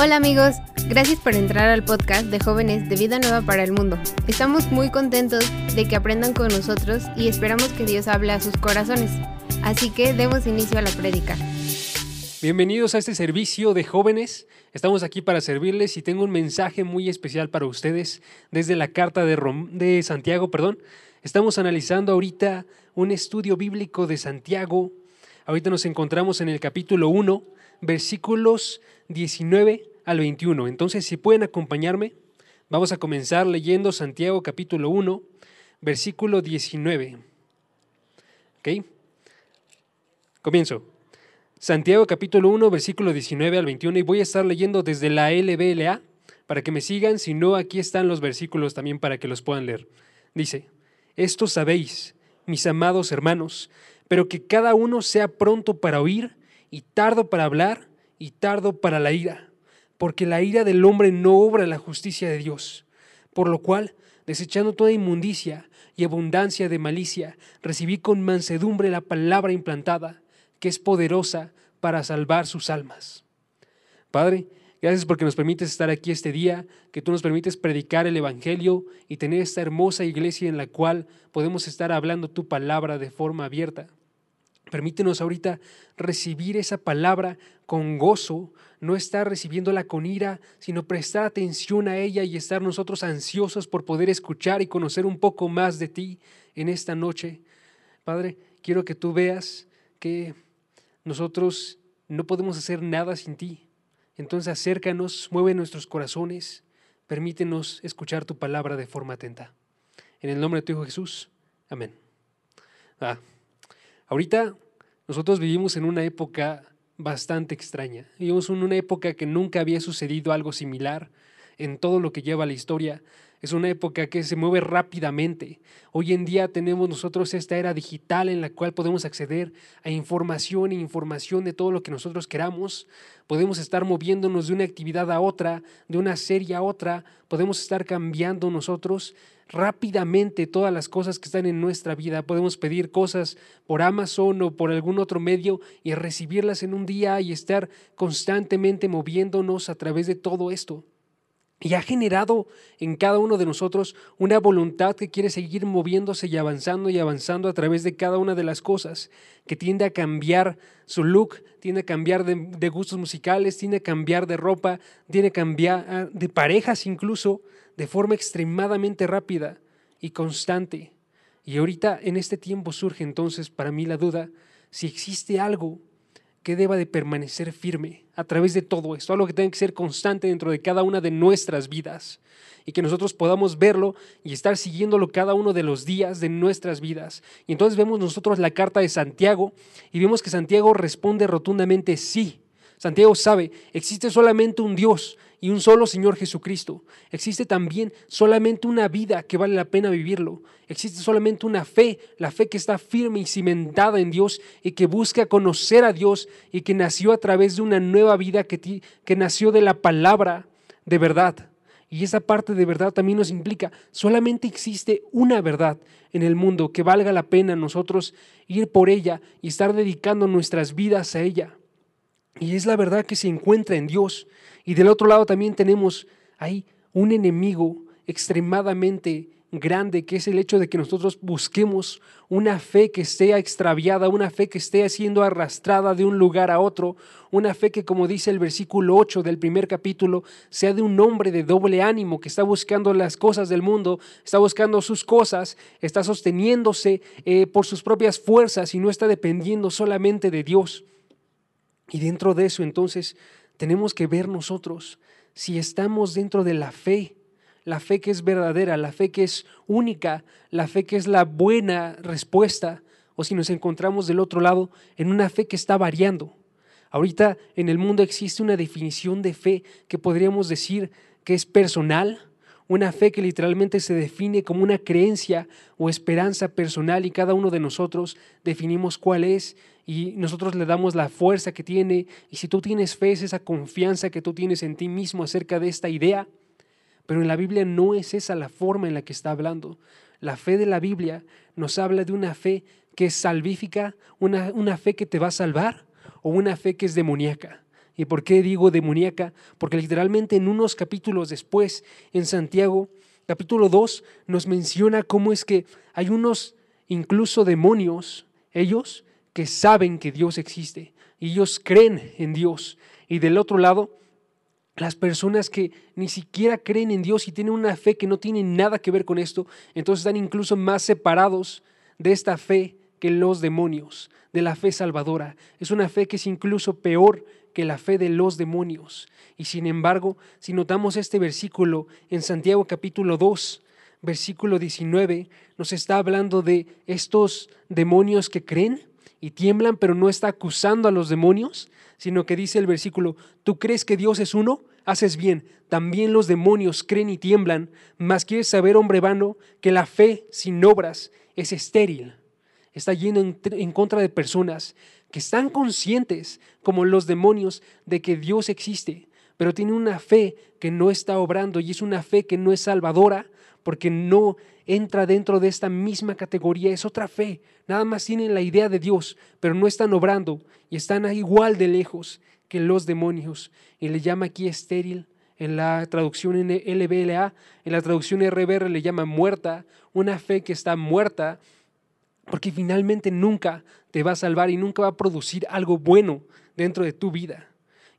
Hola amigos, gracias por entrar al podcast de jóvenes de Vida Nueva para el Mundo. Estamos muy contentos de que aprendan con nosotros y esperamos que Dios hable a sus corazones. Así que demos inicio a la prédica. Bienvenidos a este servicio de jóvenes. Estamos aquí para servirles y tengo un mensaje muy especial para ustedes desde la carta de, de Santiago. Perdón. Estamos analizando ahorita un estudio bíblico de Santiago. Ahorita nos encontramos en el capítulo 1, versículos 19 al 21. Entonces, si pueden acompañarme, vamos a comenzar leyendo Santiago capítulo 1, versículo 19. ¿Ok? Comienzo. Santiago capítulo 1, versículo 19 al 21, y voy a estar leyendo desde la LBLA para que me sigan, si no, aquí están los versículos también para que los puedan leer. Dice, esto sabéis, mis amados hermanos, pero que cada uno sea pronto para oír y tardo para hablar y tardo para la ira, porque la ira del hombre no obra la justicia de Dios, por lo cual, desechando toda inmundicia y abundancia de malicia, recibí con mansedumbre la palabra implantada, que es poderosa para salvar sus almas. Padre, gracias porque nos permites estar aquí este día, que tú nos permites predicar el Evangelio y tener esta hermosa iglesia en la cual podemos estar hablando tu palabra de forma abierta. Permítenos ahorita recibir esa palabra con gozo, no estar recibiéndola con ira, sino prestar atención a ella y estar nosotros ansiosos por poder escuchar y conocer un poco más de ti en esta noche. Padre, quiero que tú veas que nosotros no podemos hacer nada sin ti. Entonces acércanos, mueve nuestros corazones, permítenos escuchar tu palabra de forma atenta. En el nombre de tu Hijo Jesús. Amén. Ah, ahorita nosotros vivimos en una época bastante extraña. Vivimos en una época que nunca había sucedido algo similar en todo lo que lleva la historia. Es una época que se mueve rápidamente. Hoy en día tenemos nosotros esta era digital en la cual podemos acceder a información e información de todo lo que nosotros queramos. Podemos estar moviéndonos de una actividad a otra, de una serie a otra. Podemos estar cambiando nosotros rápidamente todas las cosas que están en nuestra vida. Podemos pedir cosas por Amazon o por algún otro medio y recibirlas en un día y estar constantemente moviéndonos a través de todo esto. Y ha generado en cada uno de nosotros una voluntad que quiere seguir moviéndose y avanzando y avanzando a través de cada una de las cosas, que tiende a cambiar su look, tiende a cambiar de, gustos musicales, tiende a cambiar de ropa, tiende a cambiar ah, de parejas incluso, de forma extremadamente rápida y constante. Y ahorita en este tiempo surge entonces para mí la duda si existe algo que deba de permanecer firme a través de todo esto, algo que tenga que ser constante dentro de cada una de nuestras vidas y que nosotros podamos verlo y estar siguiéndolo cada uno de los días de nuestras vidas. Y entonces vemos nosotros la carta de Santiago y vemos que Santiago responde rotundamente sí. Santiago sabe, existe solamente un Dios y un solo Señor Jesucristo. Existe también solamente una vida que vale la pena vivirlo. Existe solamente una fe, la fe que está firme y cimentada en Dios y que busca conocer a Dios y que nació a través de una nueva vida que, que nació de la palabra de verdad. Y esa parte de verdad también nos implica, solamente existe una verdad en el mundo que valga la pena nosotros ir por ella y estar dedicando nuestras vidas a ella. Y es la verdad que se encuentra en Dios. Y del otro lado también tenemos ahí un enemigo extremadamente grande, que es el hecho de que nosotros busquemos una fe que esté extraviada, una fe que esté siendo arrastrada de un lugar a otro, una fe que, como dice el versículo 8 del primer capítulo, sea de un hombre de doble ánimo, que está buscando las cosas del mundo, está buscando sus cosas, está sosteniéndose eh, por sus propias fuerzas y no está dependiendo solamente de Dios. Y dentro de eso entonces tenemos que ver nosotros si estamos dentro de la fe, la fe que es verdadera, la fe que es única, la fe que es la buena respuesta, o si nos encontramos del otro lado en una fe que está variando. Ahorita en el mundo existe una definición de fe que podríamos decir que es personal, una fe que literalmente se define como una creencia o esperanza personal y cada uno de nosotros definimos cuál es y nosotros le damos la fuerza que tiene y si tú tienes fe es esa confianza que tú tienes en ti mismo acerca de esta idea, pero en la Biblia no es esa la forma en la que está hablando. La fe de la Biblia nos habla de una fe que es salvífica, una, una fe que te va a salvar o una fe que es demoníaca. ¿Y por qué digo demoníaca? Porque literalmente en unos capítulos después, en Santiago, capítulo 2, nos menciona cómo es que hay unos incluso demonios, ellos, que saben que Dios existe. Y ellos creen en Dios. Y del otro lado, las personas que ni siquiera creen en Dios y tienen una fe que no tiene nada que ver con esto, entonces están incluso más separados de esta fe que los demonios, de la fe salvadora. Es una fe que es incluso peor que la fe de los demonios. Y sin embargo, si notamos este versículo en Santiago capítulo 2, versículo 19, nos está hablando de estos demonios que creen y tiemblan, pero no está acusando a los demonios, sino que dice el versículo, ¿tú crees que Dios es uno? Haces bien, también los demonios creen y tiemblan, mas quieres saber, hombre vano, que la fe sin obras es estéril. Está lleno en, en contra de personas que están conscientes, como los demonios, de que Dios existe, pero tienen una fe que no está obrando y es una fe que no es salvadora, porque no entra dentro de esta misma categoría, es otra fe. Nada más tienen la idea de Dios, pero no están obrando y están igual de lejos que los demonios. Y le llama aquí estéril en la traducción LBLA, en la traducción RBR le llama muerta, una fe que está muerta, porque finalmente nunca te va a salvar y nunca va a producir algo bueno dentro de tu vida.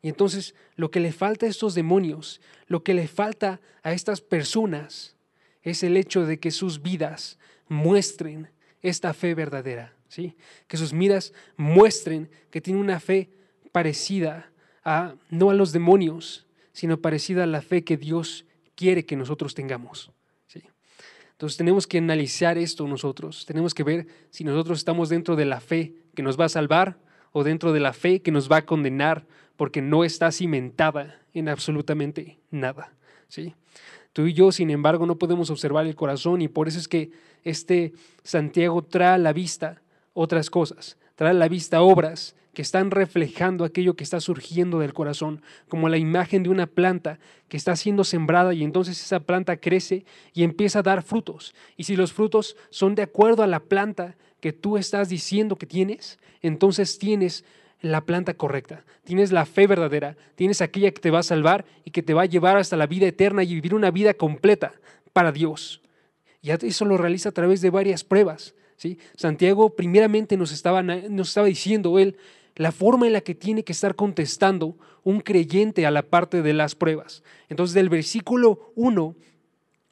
Y entonces lo que le falta a estos demonios, lo que le falta a estas personas, es el hecho de que sus vidas muestren esta fe verdadera, ¿sí? Que sus vidas muestren que tienen una fe parecida a no a los demonios, sino parecida a la fe que Dios quiere que nosotros tengamos. ¿sí? Entonces tenemos que analizar esto nosotros, tenemos que ver si nosotros estamos dentro de la fe que nos va a salvar o dentro de la fe que nos va a condenar porque no está cimentada en absolutamente nada. ¿sí? Tú y yo, sin embargo, no podemos observar el corazón y por eso es que este Santiago trae a la vista otras cosas, trae a la vista obras que están reflejando aquello que está surgiendo del corazón, como la imagen de una planta que está siendo sembrada y entonces esa planta crece y empieza a dar frutos. Y si los frutos son de acuerdo a la planta que tú estás diciendo que tienes, entonces tienes la planta correcta, tienes la fe verdadera, tienes aquella que te va a salvar y que te va a llevar hasta la vida eterna y vivir una vida completa para Dios. Y eso lo realiza a través de varias pruebas. ¿sí? Santiago primeramente nos estaba, nos estaba diciendo él la forma en la que tiene que estar contestando un creyente a la parte de las pruebas. Entonces del versículo 1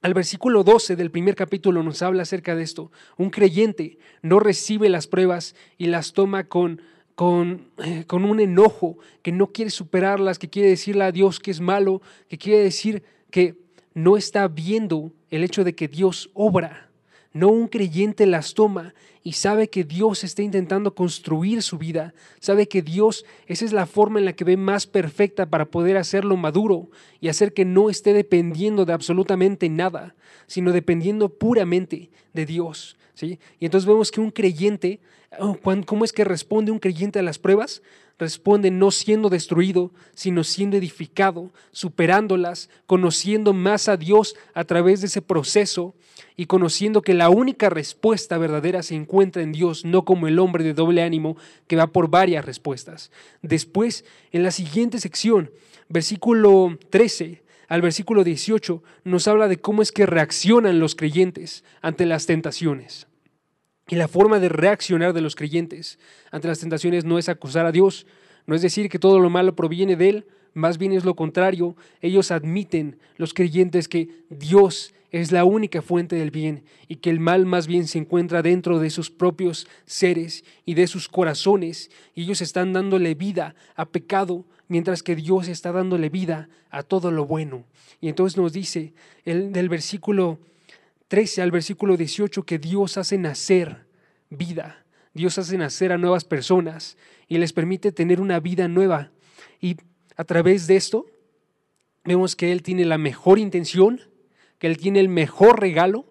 al versículo 12 del primer capítulo nos habla acerca de esto. Un creyente no recibe las pruebas y las toma con con, eh, con un enojo, que no quiere superarlas, que quiere decirle a Dios que es malo, que quiere decir que no está viendo el hecho de que Dios obra. No un creyente las toma y sabe que Dios está intentando construir su vida, sabe que Dios, esa es la forma en la que ve más perfecta para poder hacerlo maduro y hacer que no esté dependiendo de absolutamente nada, sino dependiendo puramente de Dios. ¿sí? Y entonces vemos que un creyente Oh, ¿Cómo es que responde un creyente a las pruebas? Responde no siendo destruido, sino siendo edificado, superándolas, conociendo más a Dios a través de ese proceso y conociendo que la única respuesta verdadera se encuentra en Dios, no como el hombre de doble ánimo que va por varias respuestas. Después, en la siguiente sección, versículo 13 al versículo 18, nos habla de cómo es que reaccionan los creyentes ante las tentaciones. Y la forma de reaccionar de los creyentes ante las tentaciones no es acusar a Dios, no es decir que todo lo malo proviene de Él, más bien es lo contrario. Ellos admiten, los creyentes, que Dios es la única fuente del bien y que el mal más bien se encuentra dentro de sus propios seres y de sus corazones. Y ellos están dándole vida a pecado, mientras que Dios está dándole vida a todo lo bueno. Y entonces nos dice el, del versículo 13 al versículo 18 que Dios hace nacer vida. Dios hace nacer a nuevas personas y les permite tener una vida nueva. Y a través de esto vemos que Él tiene la mejor intención, que Él tiene el mejor regalo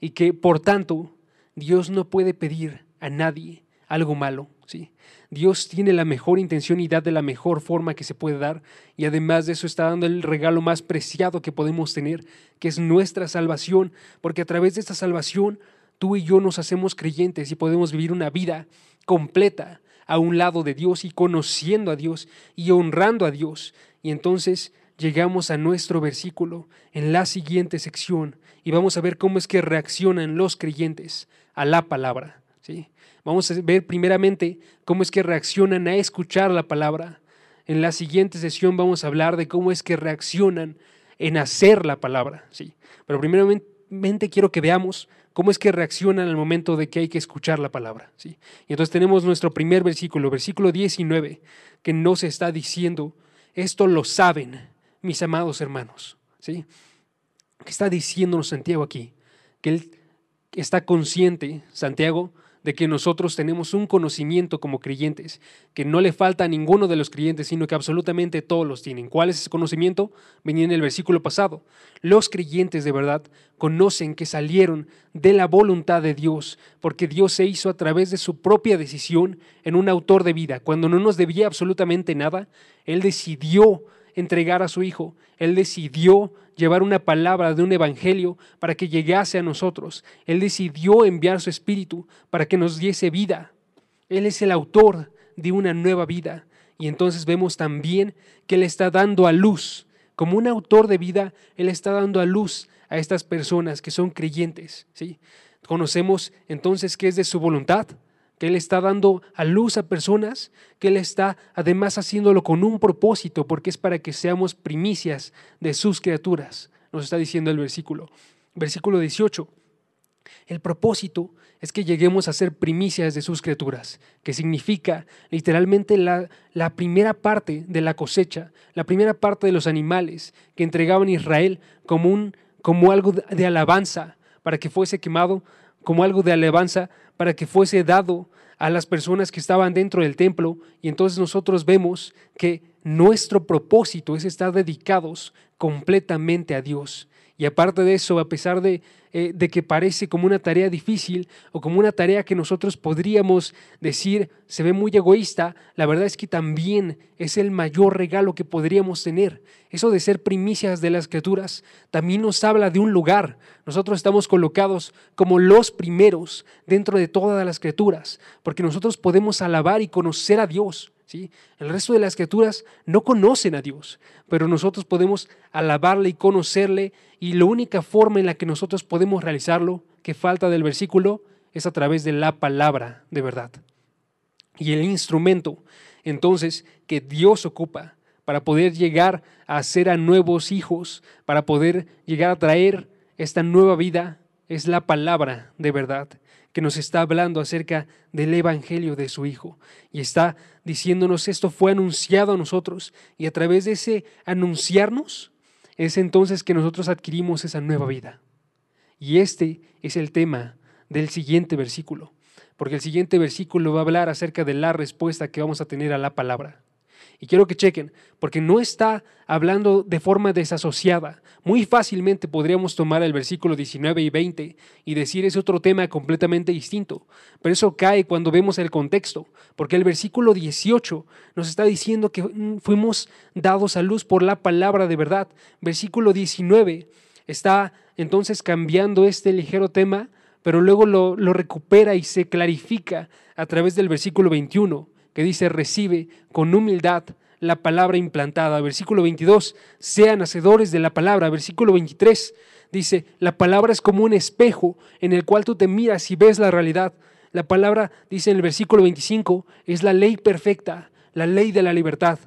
y que por tanto Dios no puede pedir a nadie algo malo. ¿Sí? Dios tiene la mejor intención y da de la mejor forma que se puede dar. Y además de eso está dando el regalo más preciado que podemos tener, que es nuestra salvación. Porque a través de esta salvación tú y yo nos hacemos creyentes y podemos vivir una vida completa, a un lado de Dios y conociendo a Dios y honrando a Dios. Y entonces llegamos a nuestro versículo en la siguiente sección y vamos a ver cómo es que reaccionan los creyentes a la palabra. Vamos a ver primeramente cómo es que reaccionan a escuchar la palabra. En la siguiente sesión vamos a hablar de cómo es que reaccionan en hacer la palabra. ¿sí? Pero primeramente quiero que veamos cómo es que reaccionan al momento de que hay que escuchar la palabra. ¿sí? Y entonces tenemos nuestro primer versículo, versículo 19, que nos está diciendo, esto lo saben mis amados hermanos. ¿sí? ¿Qué está diciéndonos Santiago aquí? Que él está consciente, Santiago, de que nosotros tenemos un conocimiento como creyentes, que no le falta a ninguno de los creyentes, sino que absolutamente todos los tienen. ¿Cuál es ese conocimiento? Venía en el versículo pasado. Los creyentes de verdad conocen que salieron de la voluntad de Dios, porque Dios se hizo a través de su propia decisión en un autor de vida. Cuando no nos debía absolutamente nada, Él decidió entregar a su Hijo. Él decidió llevar una palabra de un evangelio para que llegase a nosotros. Él decidió enviar su Espíritu para que nos diese vida. Él es el autor de una nueva vida. Y entonces vemos también que Él está dando a luz, como un autor de vida, Él está dando a luz a estas personas que son creyentes. ¿sí? Conocemos entonces que es de su voluntad, que Él está dando a luz a personas, que Él está además haciéndolo con un propósito, porque es para que seamos primicias de sus criaturas, nos está diciendo el versículo. Versículo 18. El propósito es que lleguemos a ser primicias de sus criaturas, que significa literalmente la, la, primera parte de la cosecha, la primera parte de los animales que entregaban Israel como, un, como algo de alabanza para que fuese quemado, como algo de alabanza para que fuese dado a las personas que estaban dentro del templo y entonces nosotros vemos que nuestro propósito es estar dedicados completamente a Dios. Y aparte de eso, a pesar de, eh, de, que parece como una tarea difícil o como una tarea que nosotros podríamos decir se ve muy egoísta, la verdad es que también es el mayor regalo que podríamos tener. Eso de ser primicias de las criaturas también nos habla de un lugar. Nosotros estamos colocados como los primeros dentro de todas las criaturas, porque nosotros podemos alabar y conocer a Dios. El resto de las criaturas no conocen a Dios, pero nosotros podemos alabarle y conocerle y la única forma en la que nosotros podemos realizarlo, que falta del versículo, es a través de la palabra de verdad. Y el instrumento, entonces, que Dios ocupa para poder llegar a hacer a nuevos hijos, para poder llegar a traer esta nueva vida, es la palabra de verdad que nos está hablando acerca del Evangelio de su Hijo. Y está diciéndonos esto fue anunciado a nosotros. Y a través de ese anunciarnos, es entonces que nosotros adquirimos esa nueva vida. Y este es el tema del siguiente versículo. Porque el siguiente versículo va a hablar acerca de la respuesta que vamos a tener a la palabra. Y quiero que chequen, porque no está hablando de forma desasociada. Muy fácilmente podríamos tomar el versículo 19 y 20 y decir es otro tema completamente distinto. Pero eso cae cuando vemos el contexto, porque el versículo 18 nos está diciendo que mm, fuimos dados a luz por la palabra de verdad. Versículo 19 está entonces cambiando este ligero tema, pero luego lo, lo recupera y se clarifica a través del versículo 21 que dice, recibe con humildad la palabra implantada. Versículo 22, sean hacedores de la palabra. Versículo 23 dice, la palabra es como un espejo en el cual tú te miras y ves la realidad. La palabra, dice en el versículo 25, es la ley perfecta, la ley de la libertad.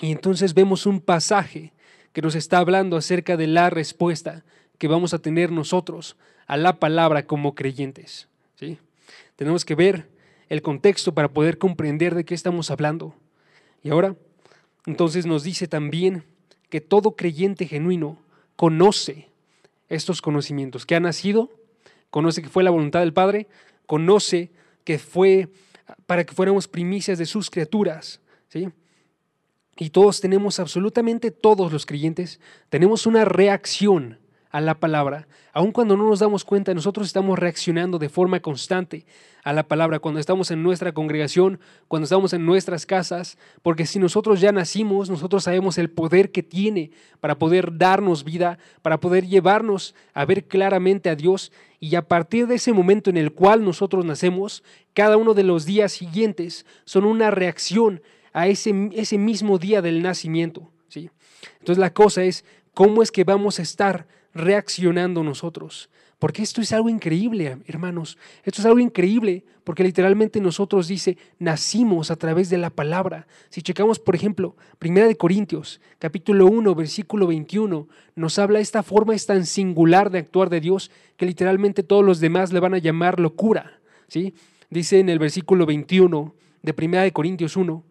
Y entonces vemos un pasaje que nos está hablando acerca de la respuesta que vamos a tener nosotros a la palabra como creyentes. ¿sí? Tenemos que ver el contexto para poder comprender de qué estamos hablando. Y ahora, entonces nos dice también que todo creyente genuino conoce estos conocimientos, que ha nacido, conoce que fue la voluntad del Padre, conoce que fue para que fuéramos primicias de sus criaturas, ¿sí? Y todos tenemos, absolutamente todos los creyentes, tenemos una reacción a la palabra. Aun cuando no nos damos cuenta, nosotros estamos reaccionando de forma constante a la palabra cuando estamos en nuestra congregación, cuando estamos en nuestras casas, porque si nosotros ya nacimos, nosotros sabemos el poder que tiene para poder darnos vida, para poder llevarnos a ver claramente a Dios Y a partir de ese momento en el cual nosotros nacemos, cada uno de los días siguientes son una reacción a ese, ese mismo día del nacimiento. ¿sí? Entonces la cosa es, ¿cómo es que vamos a estar reaccionando nosotros? Porque esto es algo increíble, hermanos. Esto es algo increíble porque literalmente nosotros dice, nacimos a través de la palabra. Si checamos, por ejemplo, Primera de Corintios, capítulo 1, versículo 21, nos habla esta forma es tan singular de actuar de Dios que literalmente todos los demás le van a llamar locura, ¿sí? Dice en el versículo 21 de Primera de Corintios 1,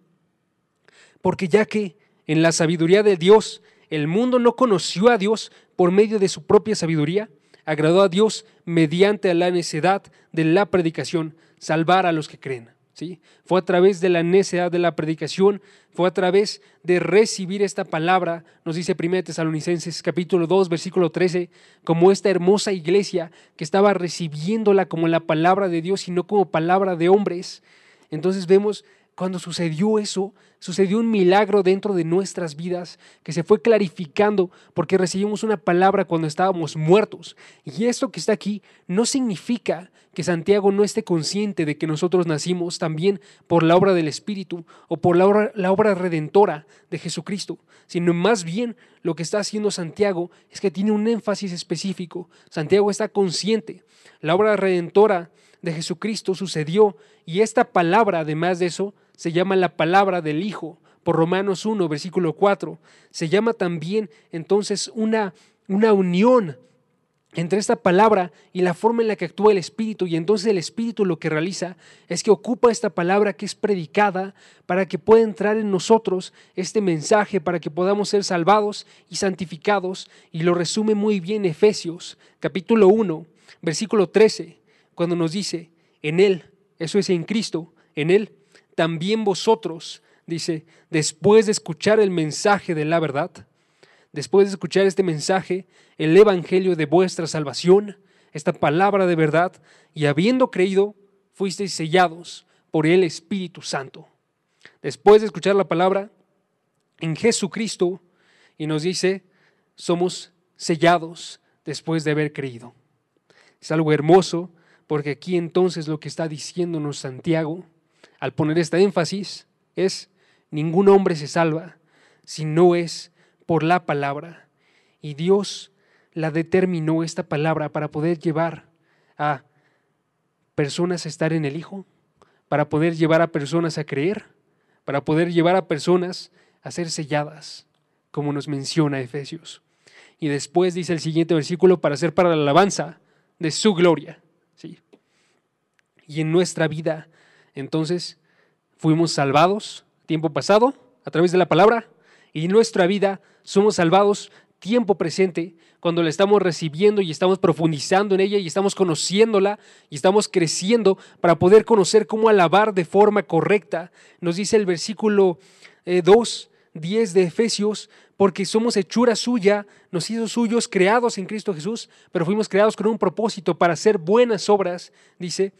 porque ya que en la sabiduría de Dios el mundo no conoció a Dios por medio de su propia sabiduría, agradó a Dios mediante la necedad de la predicación salvar a los que creen. ¿sí? Fue a través de la necedad de la predicación, fue a través de recibir esta palabra, nos dice 1 Tesalonicenses capítulo 2, versículo 13, como esta hermosa iglesia que estaba recibiéndola como la palabra de Dios y no como palabra de hombres. Entonces vemos cuando sucedió eso, sucedió un milagro dentro de nuestras vidas que se fue clarificando porque recibimos una palabra cuando estábamos muertos. Y esto que está aquí no significa que Santiago no esté consciente de que nosotros nacimos también por la obra del Espíritu o por la obra, redentora de Jesucristo, sino más bien lo que está haciendo Santiago es que tiene un énfasis específico. Santiago está consciente. La obra redentora de Jesucristo sucedió y esta palabra, además de eso, se llama la palabra del Hijo, por Romanos 1, versículo 4. Se llama también entonces una, una unión entre esta palabra y la forma en la que actúa el Espíritu. Y entonces el Espíritu lo que realiza es que ocupa esta palabra que es predicada para que pueda entrar en nosotros este mensaje, para que podamos ser salvados y santificados. Y lo resume muy bien Efesios capítulo 1, versículo 13, cuando nos dice, en Él, eso es en Cristo, en Él también vosotros, dice, después de escuchar el mensaje de la verdad, después de escuchar este mensaje, el evangelio de vuestra salvación, esta palabra de verdad, y habiendo creído, fuisteis sellados por el Espíritu Santo. Después de escuchar la palabra en Jesucristo, y nos dice, somos sellados después de haber creído. Es algo hermoso, porque aquí entonces lo que está diciéndonos Santiago, al poner este énfasis es, ningún hombre se salva si no es por la palabra. Y Dios la determinó esta palabra para poder llevar a personas a estar en el Hijo, para poder llevar a personas a creer, para poder llevar a personas a ser selladas, como nos menciona Efesios. Y después dice el siguiente versículo, para ser para la alabanza de su gloria. ¿sí? Y en nuestra vida entonces, fuimos salvados tiempo pasado a través de la palabra y nuestra vida somos salvados tiempo presente cuando la estamos recibiendo y estamos profundizando en ella y estamos conociéndola y estamos creciendo para poder conocer cómo alabar de forma correcta. Nos dice el versículo 2, eh, 10 de Efesios, porque somos hechura suya, nos hizo suyos, creados en Cristo Jesús, pero fuimos creados con un propósito para hacer buenas obras, dice,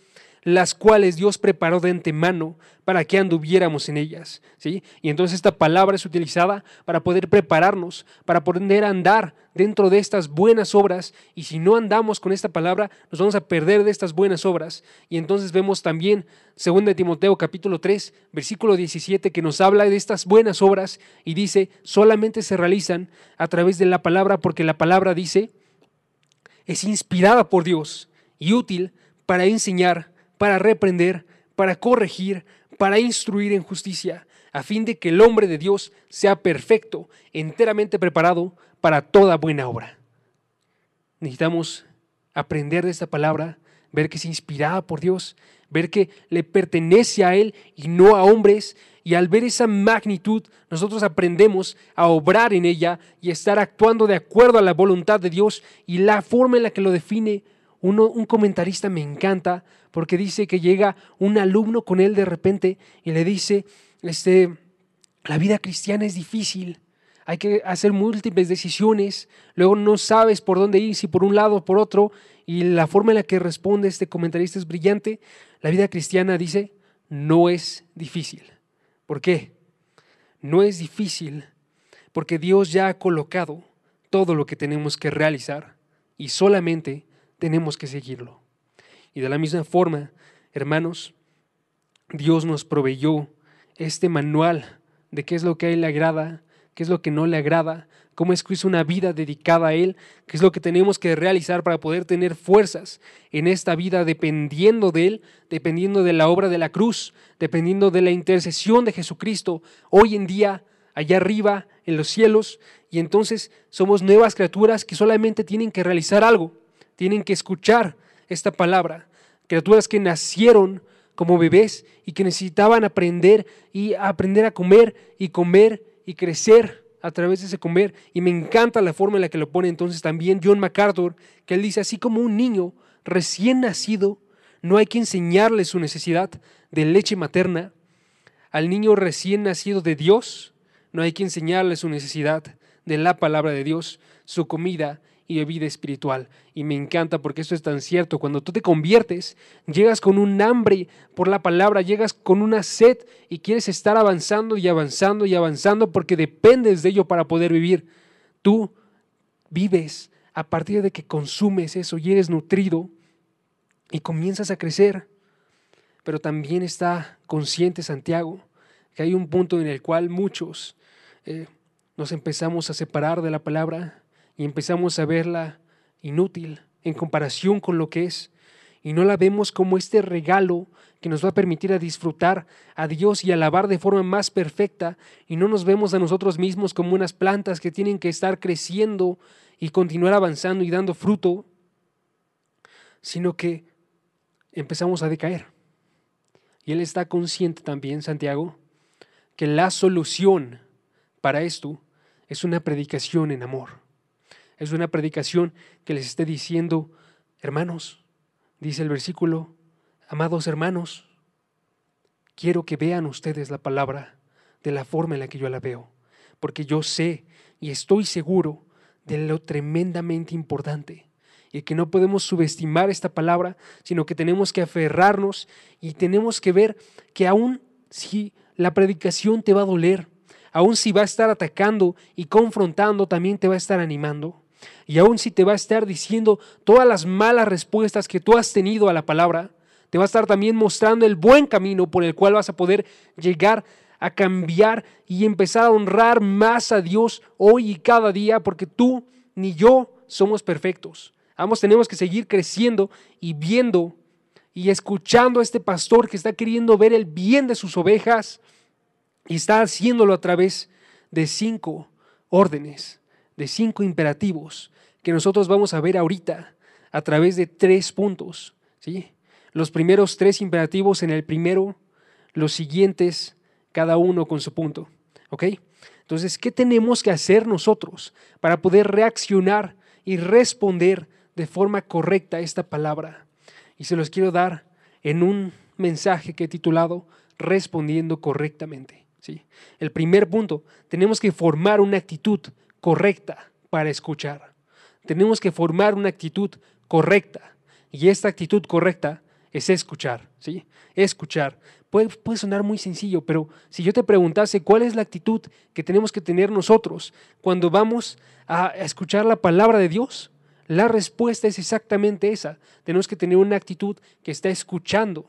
las cuales Dios preparó de antemano para que anduviéramos en ellas. ¿sí? Y entonces esta palabra es utilizada para poder prepararnos, para poder andar dentro de estas buenas obras. Y si no andamos con esta palabra, nos vamos a perder de estas buenas obras. Y entonces vemos también 2 Timoteo capítulo 3, versículo 17, que nos habla de estas buenas obras y dice, solamente se realizan a través de la palabra, porque la palabra dice, es inspirada por Dios y útil para enseñar, para reprender, para corregir, para instruir en justicia, a fin de que el hombre de Dios sea perfecto, enteramente preparado para toda buena obra. Necesitamos aprender de esta palabra, ver que es inspirada por Dios, ver que le pertenece a Él y no a hombres, y al ver esa magnitud, nosotros aprendemos a obrar en ella y estar actuando de acuerdo a la voluntad de Dios y la forma en la que lo define un comentarista me encanta porque dice que llega un alumno con él de repente y le dice, este, la vida cristiana es difícil, hay que hacer múltiples decisiones, luego no sabes por dónde ir, si por un lado o por otro, y la forma en la que responde este comentarista es brillante. La vida cristiana dice, no es difícil. ¿Por qué? No es difícil porque Dios ya ha colocado todo lo que tenemos que realizar y solamente tenemos que seguirlo. Y de la misma forma, hermanos, Dios nos proveyó este manual de qué es lo que a Él le agrada, qué es lo que no le agrada, cómo es que es una vida dedicada a Él, qué es lo que tenemos que realizar para poder tener fuerzas en esta vida dependiendo de Él, dependiendo de la obra de la cruz, dependiendo de la intercesión de Jesucristo hoy en día, allá arriba, en los cielos, y entonces somos nuevas criaturas que solamente tienen que realizar algo, tienen que escuchar esta palabra, criaturas que nacieron como bebés y que necesitaban aprender y aprender a comer y comer y crecer a través de ese comer. Y me encanta la forma en la que lo pone entonces también John MacArthur, que él dice, así como un niño recién nacido, no hay que enseñarle su necesidad de leche materna. Al niño recién nacido de Dios, no hay que enseñarle su necesidad de la palabra de Dios, su comida y bebida espiritual. Y me encanta porque esto es tan cierto. Cuando tú te conviertes, llegas con un hambre por la palabra, llegas con una sed y quieres estar avanzando y avanzando y avanzando porque dependes de ello para poder vivir. Tú vives a partir de que consumes eso y eres nutrido y comienzas a crecer. Pero también está consciente Santiago que hay un punto en el cual muchos eh, nos empezamos a separar de la palabra y empezamos a verla inútil en comparación con lo que es y no la vemos como este regalo que nos va a permitir a disfrutar a Dios y alabar de forma más perfecta y no nos vemos a nosotros mismos como unas plantas que tienen que estar creciendo y continuar avanzando y dando fruto, sino que empezamos a decaer. Y Él está consciente también, Santiago, que la solución para esto es una predicación en amor. Es una predicación que les esté diciendo, hermanos, dice el versículo, amados hermanos, quiero que vean ustedes la palabra de la forma en la que yo la veo, porque yo sé y estoy seguro de lo tremendamente importante y que no podemos subestimar esta palabra, sino que tenemos que aferrarnos y tenemos que ver que aún si la predicación te va a doler, aún si va a estar atacando y confrontando, también te va a estar animando. Y aún si te va a estar diciendo todas las malas respuestas que tú has tenido a la palabra, te va a estar también mostrando el buen camino por el cual vas a poder llegar a cambiar y empezar a honrar más a Dios hoy y cada día, porque tú ni yo somos perfectos. Ambos tenemos que seguir creciendo y viendo y escuchando a este pastor que está queriendo ver el bien de sus ovejas y está haciéndolo a través de cinco órdenes, de cinco imperativos que nosotros vamos a ver ahorita a través de tres puntos. ¿sí? Los primeros tres imperativos en el primero, los siguientes, cada uno con su punto. ¿Ok? Entonces, ¿qué tenemos que hacer nosotros para poder reaccionar y responder de forma correcta a esta palabra? Y se los quiero dar en un mensaje que he titulado Respondiendo correctamente. El primer punto, tenemos que formar una actitud correcta para escuchar. Tenemos que formar una actitud correcta. Y esta actitud correcta es escuchar, ¿sí? Escuchar. Puede, puede, sonar muy sencillo, pero si yo te preguntase cuál es la actitud que tenemos que tener nosotros cuando vamos a escuchar la palabra de Dios, la respuesta es exactamente esa. Tenemos que tener una actitud que está escuchando.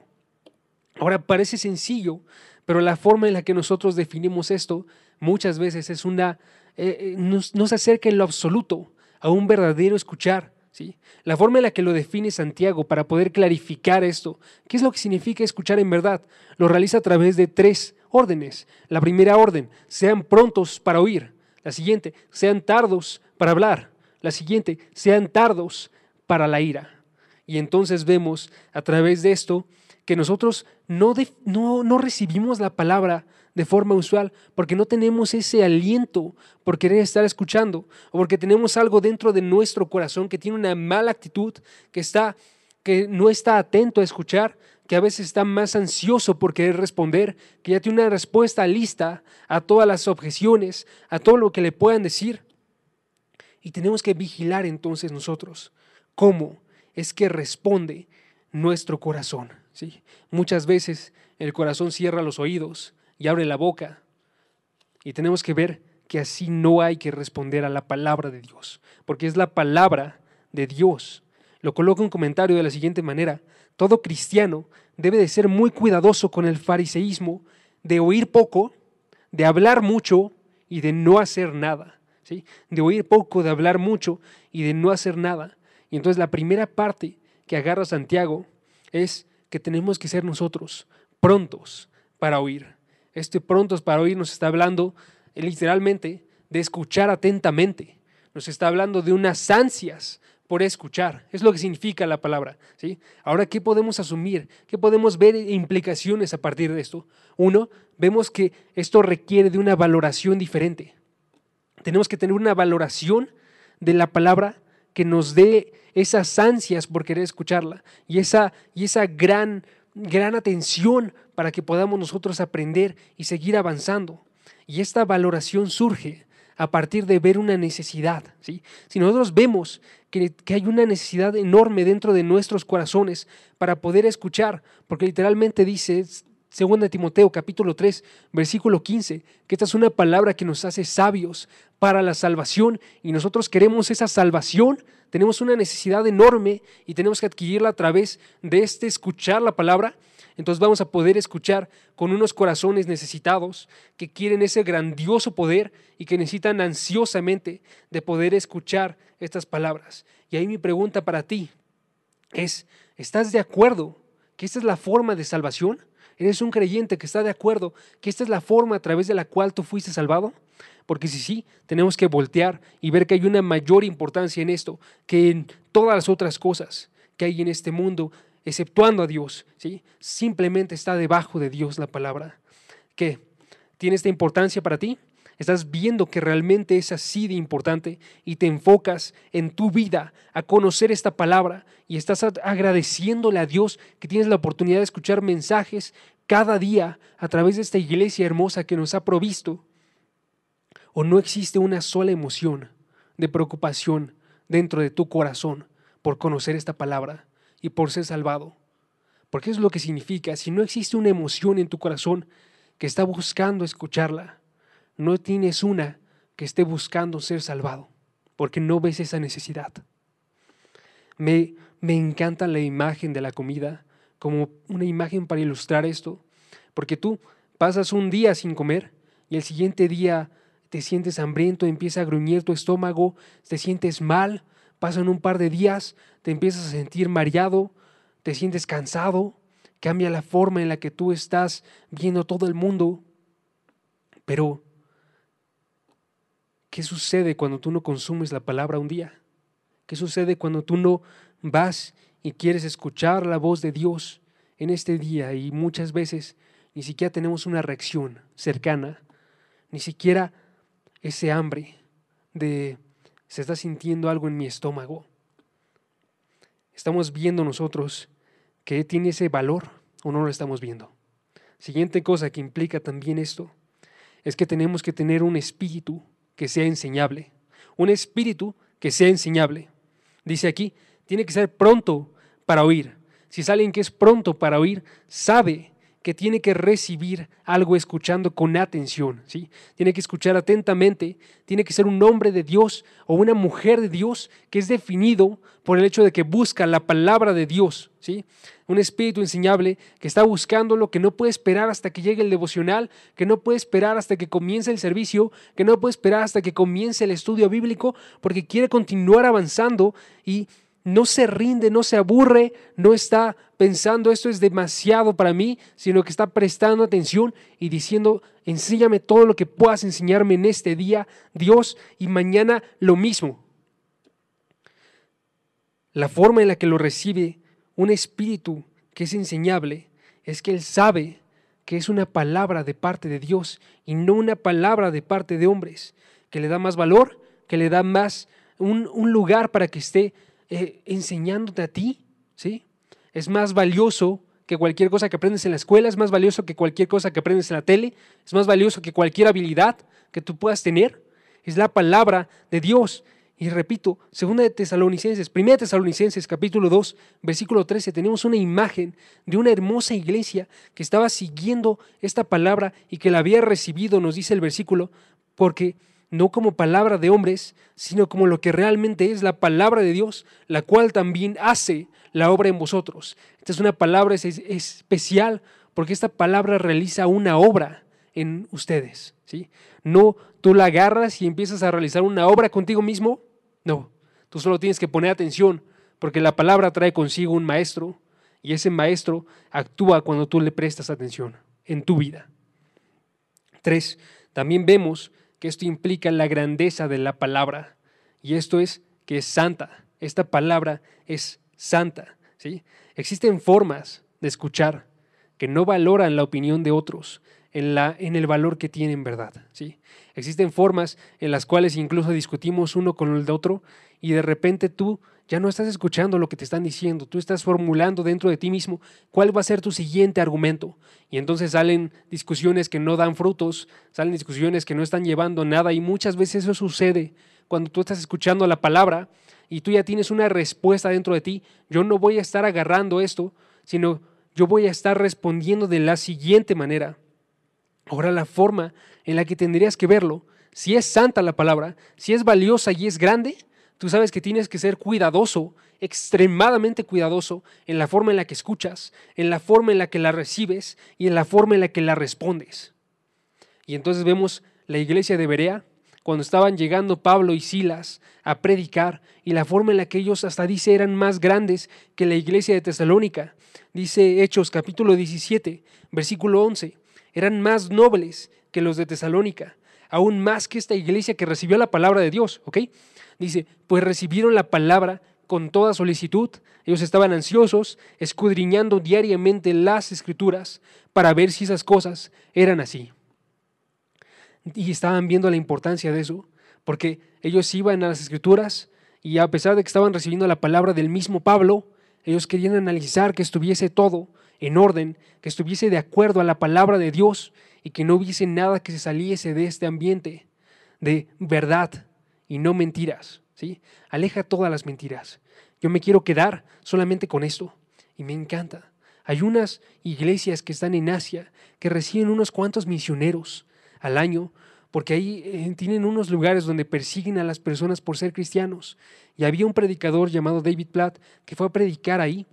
Ahora parece sencillo, pero la forma en la que nosotros definimos esto muchas veces es una, eh, eh, no, se acerca en lo absoluto a un verdadero escuchar. ¿sí? La forma en la que lo define Santiago para poder clarificar esto, ¿qué es lo que significa escuchar en verdad? Lo realiza a través de tres órdenes. La primera orden, sean prontos para oír. La siguiente, sean tardos para hablar. La siguiente, sean tardos para la ira. Y entonces vemos a través de esto que nosotros no, recibimos la palabra de forma usual porque no tenemos ese aliento por querer estar escuchando o porque tenemos algo dentro de nuestro corazón que tiene una mala actitud, que, está, que no está atento a escuchar, que a veces está más ansioso por querer responder, que ya tiene una respuesta lista a todas las objeciones, a todo lo que le puedan decir. Y tenemos que vigilar entonces nosotros cómo es que responde nuestro corazón. ¿sí? Muchas veces el corazón cierra los oídos y abre la boca. Y tenemos que ver que así no hay que responder a la palabra de Dios, porque es la palabra de Dios lo coloca un comentario de la siguiente manera. Todo cristiano debe de ser muy cuidadoso con el fariseísmo de oír poco, de hablar mucho y de no hacer nada. ¿sí? De oír poco, de hablar mucho y de no hacer nada. Y entonces la primera parte que agarra Santiago es que tenemos que ser nosotros prontos para oír. Este prontos para oír nos está hablando eh, literalmente de escuchar atentamente. Nos está hablando de unas ansias por escuchar. Es lo que significa la palabra. ¿sí? Ahora, ¿qué podemos asumir? ¿Qué podemos ver implicaciones a partir de esto? Uno, vemos que esto requiere de una valoración diferente. Tenemos que tener una valoración de la palabra que nos dé esas ansias por querer escucharla y esa, y esa gran, gran atención para que podamos nosotros aprender y seguir avanzando. Y esta valoración surge a partir de ver una necesidad. ¿sí? Si nosotros vemos que, que, hay una necesidad enorme dentro de nuestros corazones para poder escuchar, porque literalmente dice, 2 Timoteo capítulo 3, versículo 15, que esta es una palabra que nos hace sabios para la salvación y nosotros queremos esa salvación, tenemos una necesidad enorme y tenemos que adquirirla a través de este escuchar la palabra entonces vamos a poder escuchar con unos corazones necesitados que quieren ese grandioso poder y que necesitan ansiosamente de poder escuchar estas palabras. Y ahí mi pregunta para ti es, ¿estás de acuerdo que esta es la forma de salvación? ¿Eres un creyente que está de acuerdo que esta es la forma a través de la cual tú fuiste salvado? Porque si sí, tenemos que voltear y ver que hay una mayor importancia en esto que en todas las otras cosas que hay en este mundo exceptuando a Dios, ¿sí? Simplemente está debajo de Dios la palabra. ¿Qué? ¿Tiene esta importancia para ti? Estás viendo que realmente es así de importante y te enfocas en tu vida a conocer esta palabra y estás agradeciéndole a Dios que tienes la oportunidad de escuchar mensajes cada día a través de esta iglesia hermosa que nos ha provisto. ¿O no existe una sola emoción de preocupación dentro de tu corazón por conocer esta palabra? Y por ser salvado. Porque es lo que significa, si no existe una emoción en tu corazón que está buscando escucharla, no tienes una que esté buscando ser salvado, porque no ves esa necesidad. Me, me encanta la imagen de la comida como una imagen para ilustrar esto, porque tú pasas un día sin comer y el siguiente día te sientes hambriento, empieza a gruñir tu estómago, te sientes mal, pasan un par de días, te empiezas a sentir mareado, te sientes cansado, cambia la forma en la que tú estás viendo todo el mundo. Pero, ¿qué sucede cuando tú no consumes la palabra un día? ¿Qué sucede cuando tú no vas y quieres escuchar la voz de Dios en este día y muchas veces ni siquiera tenemos una reacción cercana, ni siquiera ese hambre de se está sintiendo algo en mi estómago. ¿Estamos viendo nosotros que tiene ese valor o no lo estamos viendo? Siguiente cosa que implica también esto es que tenemos que tener un espíritu que sea enseñable. Un espíritu que sea enseñable. Dice aquí, tiene que ser pronto para oír. Si es alguien que es pronto para oír, sabe que tiene que recibir algo escuchando con atención, ¿sí? Tiene que escuchar atentamente, tiene que ser un hombre de Dios o una mujer de Dios que es definido por el hecho de que busca la palabra de Dios, ¿sí? Un espíritu enseñable que está buscando lo que no puede esperar hasta que llegue el devocional, que no puede esperar hasta que comience el servicio, que no puede esperar hasta que comience el estudio bíblico, porque quiere continuar avanzando y no se rinde, no se aburre, no está pensando esto es demasiado para mí, sino que está prestando atención y diciendo, enséñame todo lo que puedas enseñarme en este día, Dios, y mañana lo mismo. La forma en la que lo recibe un espíritu que es enseñable es que él sabe que es una palabra de parte de Dios y no una palabra de parte de hombres, que le da más valor, que le da más un, un lugar para que esté eh, enseñándote a ti, ¿sí? Es más valioso que cualquier cosa que aprendes en la escuela, es más valioso que cualquier cosa que aprendes en la tele, es más valioso que cualquier habilidad que tú puedas tener. Es la palabra de Dios. Y repito, segunda de Tesalonicenses, primera de Tesalonicenses, capítulo 2, versículo 13, tenemos una imagen de una hermosa iglesia que estaba siguiendo esta palabra y que la había recibido, nos dice el versículo, porque no como palabra de hombres, sino como lo que realmente es la palabra de Dios, la cual también hace la obra en vosotros. Esta es una palabra especial porque esta palabra realiza una obra en ustedes. ¿sí? No tú la agarras y empiezas a realizar una obra contigo mismo. No, tú solo tienes que poner atención porque la palabra trae consigo un maestro y ese maestro actúa cuando tú le prestas atención en tu vida. Tres, también vemos que esto implica la grandeza de la palabra y esto es que es santa. Esta palabra es santa. ¿sí? Existen formas de escuchar que no valoran la opinión de otros en, la, en el valor que tienen verdad. ¿sí? Existen formas en las cuales incluso discutimos uno con el de otro y de repente tú ya no estás escuchando lo que te están diciendo, tú estás formulando dentro de ti mismo cuál va a ser tu siguiente argumento. Y entonces salen discusiones que no dan frutos, salen discusiones que no están llevando nada y muchas veces eso sucede cuando tú estás escuchando la palabra y tú ya tienes una respuesta dentro de ti. Yo no voy a estar agarrando esto, sino yo voy a estar respondiendo de la siguiente manera. Ahora la forma en la que tendrías que verlo, si es santa la palabra, si es valiosa y es grande, Tú sabes que tienes que ser cuidadoso, extremadamente cuidadoso en la forma en la que escuchas, en la forma en la que la recibes y en la forma en la que la respondes. Y entonces vemos la iglesia de Berea, cuando estaban llegando Pablo y Silas a predicar, y la forma en la que ellos hasta dice eran más grandes que la iglesia de Tesalónica. Dice Hechos capítulo 17, versículo 11, eran más nobles que los de Tesalónica, aún más que esta iglesia que recibió la palabra de Dios, ¿ok? Dice, pues recibieron la palabra con toda solicitud. Ellos estaban ansiosos, escudriñando diariamente las escrituras para ver si esas cosas eran así. Y estaban viendo la importancia de eso, porque ellos iban a las escrituras y a pesar de que estaban recibiendo la palabra del mismo Pablo, ellos querían analizar que estuviese todo en orden, que estuviese de acuerdo a la palabra de Dios y que no hubiese nada que se saliese de este ambiente de verdad, y no mentiras. ¿sí? Aleja todas las mentiras. Yo me quiero quedar solamente con esto y me encanta. Hay unas iglesias que están en Asia que reciben unos cuantos misioneros al año porque ahí eh, tienen unos lugares donde persiguen a las personas por ser cristianos. Y había un predicador llamado David Platt que fue a predicar ahí.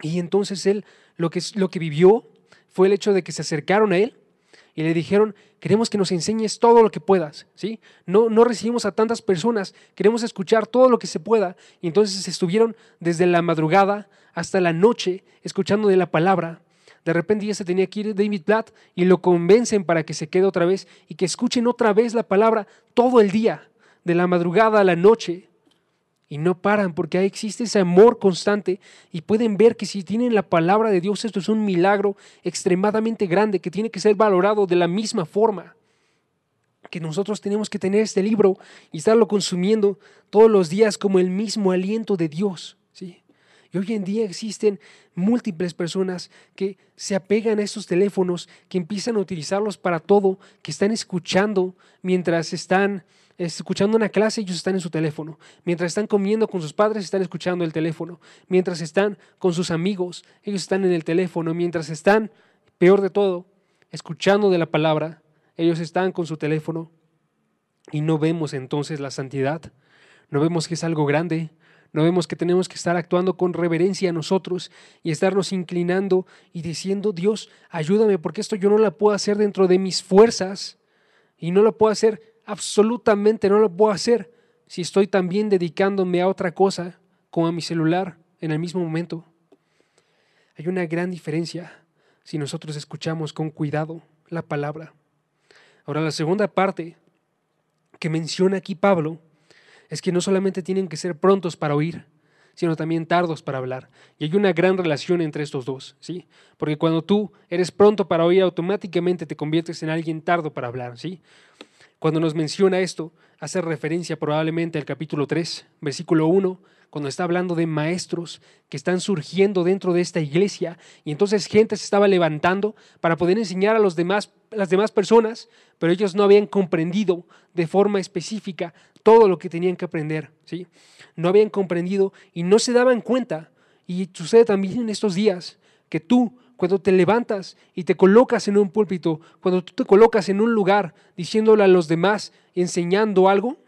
Y entonces él lo que, lo que vivió fue el hecho de que se acercaron a él y le dijeron, queremos que nos enseñes todo lo que puedas, ¿sí? No, no recibimos a tantas personas, queremos escuchar todo lo que se pueda. Y entonces estuvieron desde la madrugada hasta la noche escuchando de la palabra. De repente ya se tenía que ir David Platt y lo convencen para que se quede otra vez y que escuchen otra vez la palabra todo el día, de la madrugada a la noche y no paran porque ahí existe ese amor constante y pueden ver que si tienen la palabra de Dios esto es un milagro extremadamente grande que tiene que ser valorado de la misma forma que nosotros tenemos que tener este libro y estarlo consumiendo todos los días como el mismo aliento de Dios. ¿sí? Y hoy en día existen múltiples personas que se apegan a estos teléfonos, que empiezan a utilizarlos para todo, que están escuchando mientras están escuchando una clase, ellos están en su teléfono. Mientras están comiendo con sus padres, están escuchando el teléfono. Mientras están con sus amigos, ellos están en el teléfono. Mientras están, peor de todo, escuchando de la palabra, ellos están con su teléfono. Y no vemos entonces la santidad. No vemos que es algo grande. No vemos que tenemos que estar actuando con reverencia a nosotros y estarnos inclinando y diciendo, Dios, ayúdame porque esto yo no la puedo hacer dentro de mis fuerzas y no lo puedo hacer absolutamente no lo puedo hacer si estoy también dedicándome a otra cosa, como a mi celular, en el mismo momento. Hay una gran diferencia si nosotros escuchamos con cuidado la palabra. Ahora, la segunda parte que menciona aquí Pablo es que no solamente tienen que ser prontos para oír, sino también tardos para hablar. Y hay una gran relación entre estos dos, ¿sí? Porque cuando tú eres pronto para oír, automáticamente te conviertes en alguien tardo para hablar, ¿sí? Cuando nos menciona esto, hace referencia probablemente al capítulo 3, versículo 1, cuando está hablando de maestros que están surgiendo dentro de esta iglesia y entonces gente se estaba levantando para poder enseñar a los demás, las demás personas, pero ellos no habían comprendido de forma específica todo lo que tenían que aprender, ¿sí? No habían comprendido y no se daban cuenta y sucede también en estos días que tú cuando te levantas y te colocas en un púlpito, cuando tú te colocas en un lugar diciéndole a los demás, enseñando algo,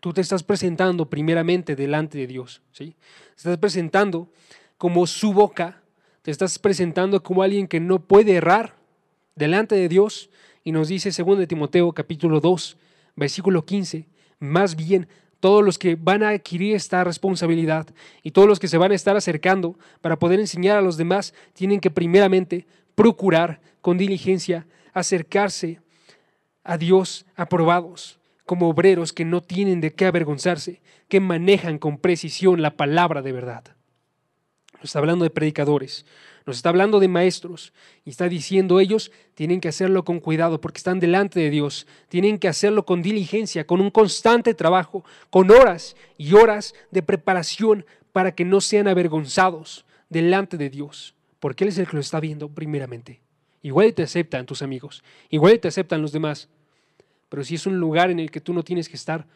tú te estás presentando primeramente delante de Dios. ¿sí? Te estás presentando como su boca, te estás presentando como alguien que no puede errar delante de Dios. Y nos dice 2 Timoteo capítulo 2, versículo 15, más bien todos los que van a adquirir esta responsabilidad y todos los que se van a estar acercando para poder enseñar a los demás, tienen que primeramente procurar con diligencia acercarse a Dios aprobados como obreros que no tienen de qué avergonzarse, que manejan con precisión la palabra de verdad. Está hablando de predicadores, nos está hablando de maestros y está diciendo ellos tienen que hacerlo con cuidado porque están delante de Dios, tienen que hacerlo con diligencia, con un constante trabajo, con horas y horas de preparación para que no sean avergonzados delante de Dios, porque Él es el que lo está viendo primeramente. Igual te aceptan tus amigos, igual te aceptan los demás, pero si es un lugar en el que tú no tienes que estar,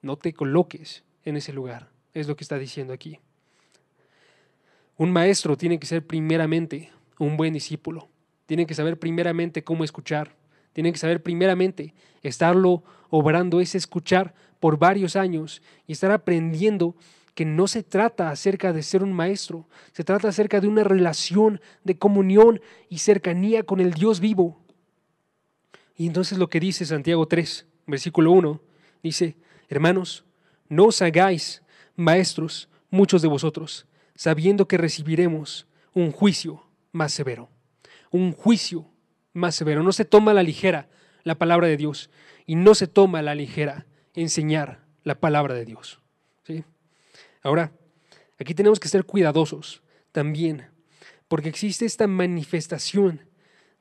no te coloques en ese lugar, es lo que está diciendo aquí. Un maestro tiene que ser primeramente un buen discípulo, tiene que saber primeramente cómo escuchar, tiene que saber primeramente estarlo obrando, ese escuchar por varios años y estar aprendiendo que no se trata acerca de ser un maestro, se trata acerca de una relación de comunión y cercanía con el Dios vivo. Y entonces lo que dice Santiago 3, versículo 1, dice, hermanos, no os hagáis maestros muchos de vosotros, sabiendo que recibiremos un juicio más severo. Un juicio más severo. No se toma a la ligera la palabra de Dios y no se toma a la ligera enseñar la palabra de Dios. ¿sí? Ahora, aquí tenemos que ser cuidadosos también, porque existe esta manifestación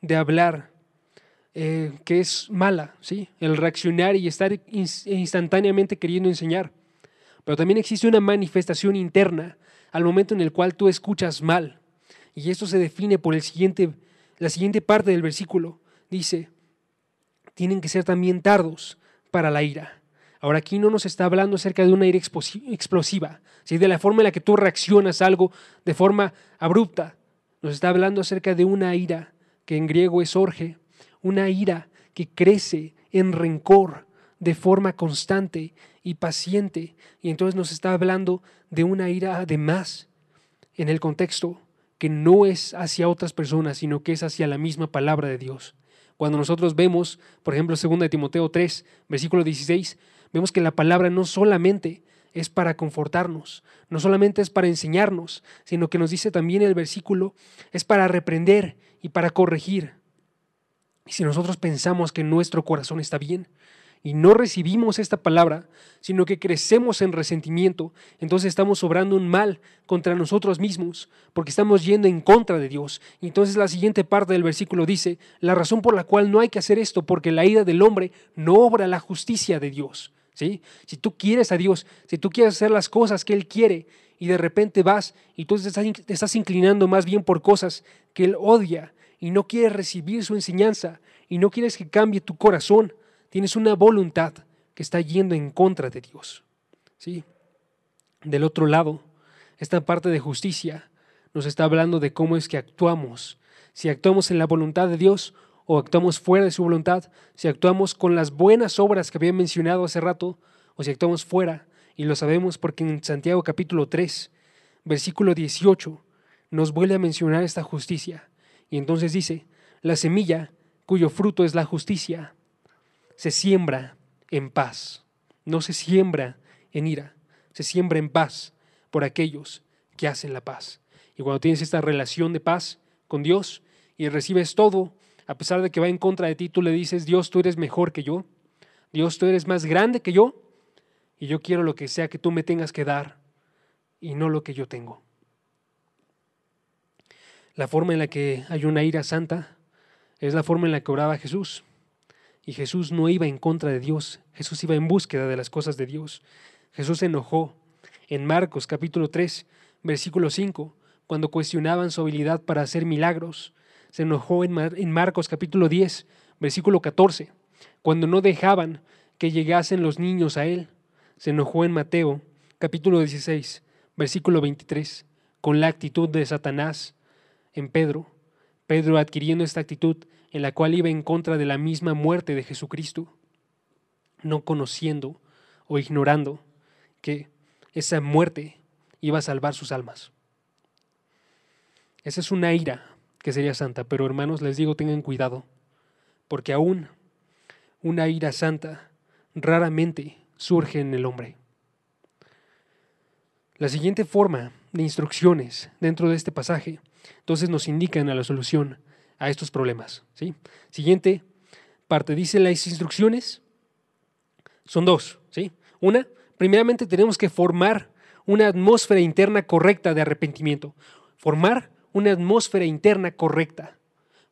de hablar eh, que es mala, ¿sí? el reaccionar y estar instantáneamente queriendo enseñar. Pero también existe una manifestación interna al momento en el cual tú escuchas mal. Y esto se define por el siguiente, la siguiente parte del versículo. Dice, tienen que ser también tardos para la ira. Ahora aquí no nos está hablando acerca de una ira explosiva, ¿sí? de la forma en la que tú reaccionas a algo de forma abrupta. Nos está hablando acerca de una ira que en griego es orge, una ira que crece en rencor de forma constante y paciente. Y entonces nos está hablando de una ira además en el contexto que no es hacia otras personas, sino que es hacia la misma palabra de Dios. Cuando nosotros vemos, por ejemplo, 2 Timoteo 3, versículo 16, vemos que la palabra no solamente es para confortarnos, no solamente es para enseñarnos, sino que nos dice también el versículo, es para reprender y para corregir. Y si nosotros pensamos que nuestro corazón está bien, y no recibimos esta palabra, sino que crecemos en resentimiento, entonces estamos obrando un mal contra nosotros mismos, porque estamos yendo en contra de Dios. Entonces la siguiente parte del versículo dice, la razón por la cual no hay que hacer esto, porque la ira del hombre no obra la justicia de Dios. ¿sí? Si tú quieres a Dios, si tú quieres hacer las cosas que Él quiere, y de repente vas y tú te estás inclinando más bien por cosas que Él odia, y no quieres recibir su enseñanza, y no quieres que cambie tu corazón, tienes una voluntad que está yendo en contra de Dios. ¿sí? Del otro lado, esta parte de justicia nos está hablando de cómo es que actuamos. Si actuamos en la voluntad de Dios o actuamos fuera de su voluntad, si actuamos con las buenas obras que había mencionado hace rato, o si actuamos fuera, y lo sabemos porque en Santiago capítulo 3, versículo 18, nos vuelve a mencionar esta justicia. Y entonces dice, la semilla cuyo fruto es la justicia se siembra en paz, no se siembra en ira, se siembra en paz por aquellos que hacen la paz. Y cuando tienes esta relación de paz con Dios y recibes todo, a pesar de que va en contra de ti, tú le dices, Dios, tú eres mejor que yo, Dios, tú eres más grande que yo, y yo quiero lo que sea que tú me tengas que dar y no lo que yo tengo. La forma en la que hay una ira santa es la forma en la que oraba Jesús. Y Jesús no iba en contra de Dios, Jesús iba en búsqueda de las cosas de Dios. Jesús se enojó en Marcos capítulo 3, versículo 5, cuando cuestionaban su habilidad para hacer milagros. Se enojó en, en Marcos capítulo 10, versículo 14, cuando no dejaban que llegasen los niños a él. Se enojó en Mateo capítulo 16, versículo 23, con la actitud de Satanás en Pedro, Pedro adquiriendo esta actitud en la cual iba en contra de la misma muerte de Jesucristo, no conociendo o ignorando que esa muerte iba a salvar sus almas. Esa es una ira que sería santa, pero hermanos, les digo, tengan cuidado, porque aún una ira santa raramente surge en el hombre. La siguiente forma de instrucciones dentro de este pasaje, entonces nos indican a la solución a estos problemas. ¿sí? Siguiente parte, dice las instrucciones son dos. ¿sí? Una, primeramente tenemos que formar una atmósfera interna correcta de arrepentimiento. Formar una atmósfera interna correcta.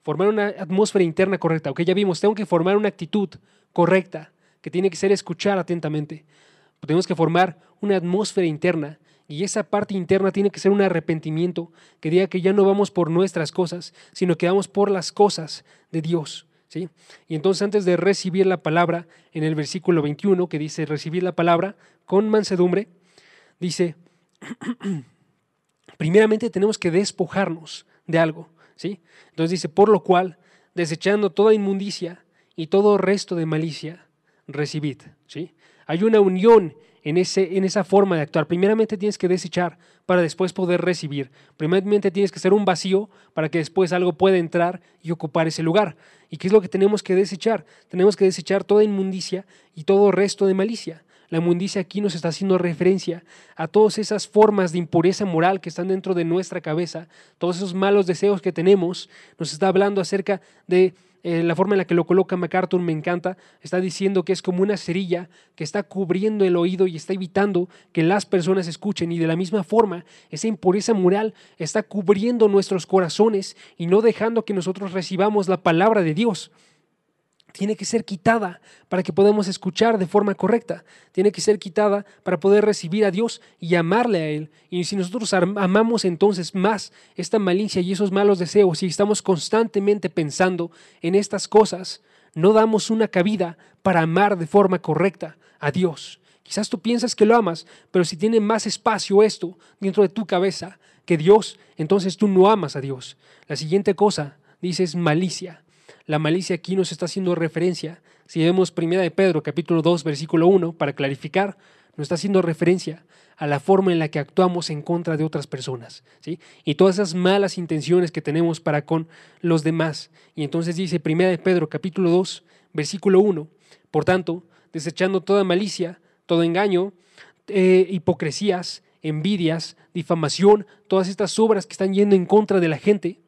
Formar una atmósfera interna correcta. Ok, ya vimos, tengo que formar una actitud correcta que tiene que ser escuchar atentamente. Tenemos que formar una atmósfera interna y esa parte interna tiene que ser un arrepentimiento que diga que ya no vamos por nuestras cosas, sino que vamos por las cosas de Dios. ¿sí? Y entonces antes de recibir la palabra, en el versículo 21, que dice recibir la palabra con mansedumbre, dice, primeramente tenemos que despojarnos de algo. ¿sí? Entonces dice, por lo cual, desechando toda inmundicia y todo resto de malicia, recibid. ¿sí? Hay una unión en, ese, en esa forma de actuar. Primeramente tienes que desechar para después poder recibir. Primeramente tienes que ser un vacío para que después algo pueda entrar y ocupar ese lugar. ¿Y qué es lo que tenemos que desechar? Tenemos que desechar toda inmundicia y todo resto de malicia. La inmundicia aquí nos está haciendo referencia a todas esas formas de impureza moral que están dentro de nuestra cabeza, todos esos malos deseos que tenemos. Nos está hablando acerca de eh, la forma en la que lo coloca MacArthur me encanta, está diciendo que es como una cerilla que está cubriendo el oído y está evitando que las personas escuchen. Y de la misma forma esa impureza moral está cubriendo nuestros corazones y no dejando que nosotros recibamos la palabra de Dios tiene que ser quitada para que podamos escuchar de forma correcta. Tiene que ser quitada para poder recibir a Dios y amarle a Él. Y si nosotros amamos entonces más esta malicia y esos malos deseos y estamos constantemente pensando en estas cosas, no damos una cabida para amar de forma correcta a Dios. Quizás tú piensas que lo amas, pero si tiene más espacio esto dentro de tu cabeza que Dios, entonces tú no amas a Dios. La siguiente cosa, dice, es malicia. La malicia aquí nos está haciendo referencia. Si vemos 1 de Pedro capítulo 2 versículo 1 para clarificar, nos está haciendo referencia a la forma en la que actuamos en contra de otras personas, ¿sí? Y todas esas malas intenciones que tenemos para con los demás. Y entonces dice 1 de Pedro capítulo 2 versículo 1, por tanto, desechando toda malicia, todo engaño, eh, hipocresías, envidias, difamación, todas estas obras que están yendo en contra de la gente,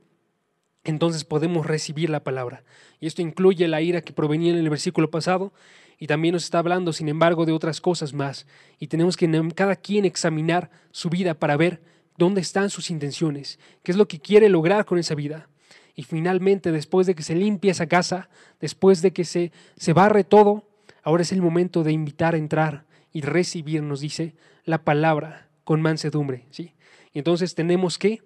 entonces podemos recibir la palabra. Y esto incluye la ira que provenía en el versículo pasado y también nos está hablando, sin embargo, de otras cosas más. Y tenemos que cada quien examinar su vida para ver dónde están sus intenciones, qué es lo que quiere lograr con esa vida. Y finalmente, después de que se limpie esa casa, después de que se, se barre todo, ahora es el momento de invitar a entrar y recibir, nos dice, la palabra con mansedumbre. ¿sí? Y entonces tenemos que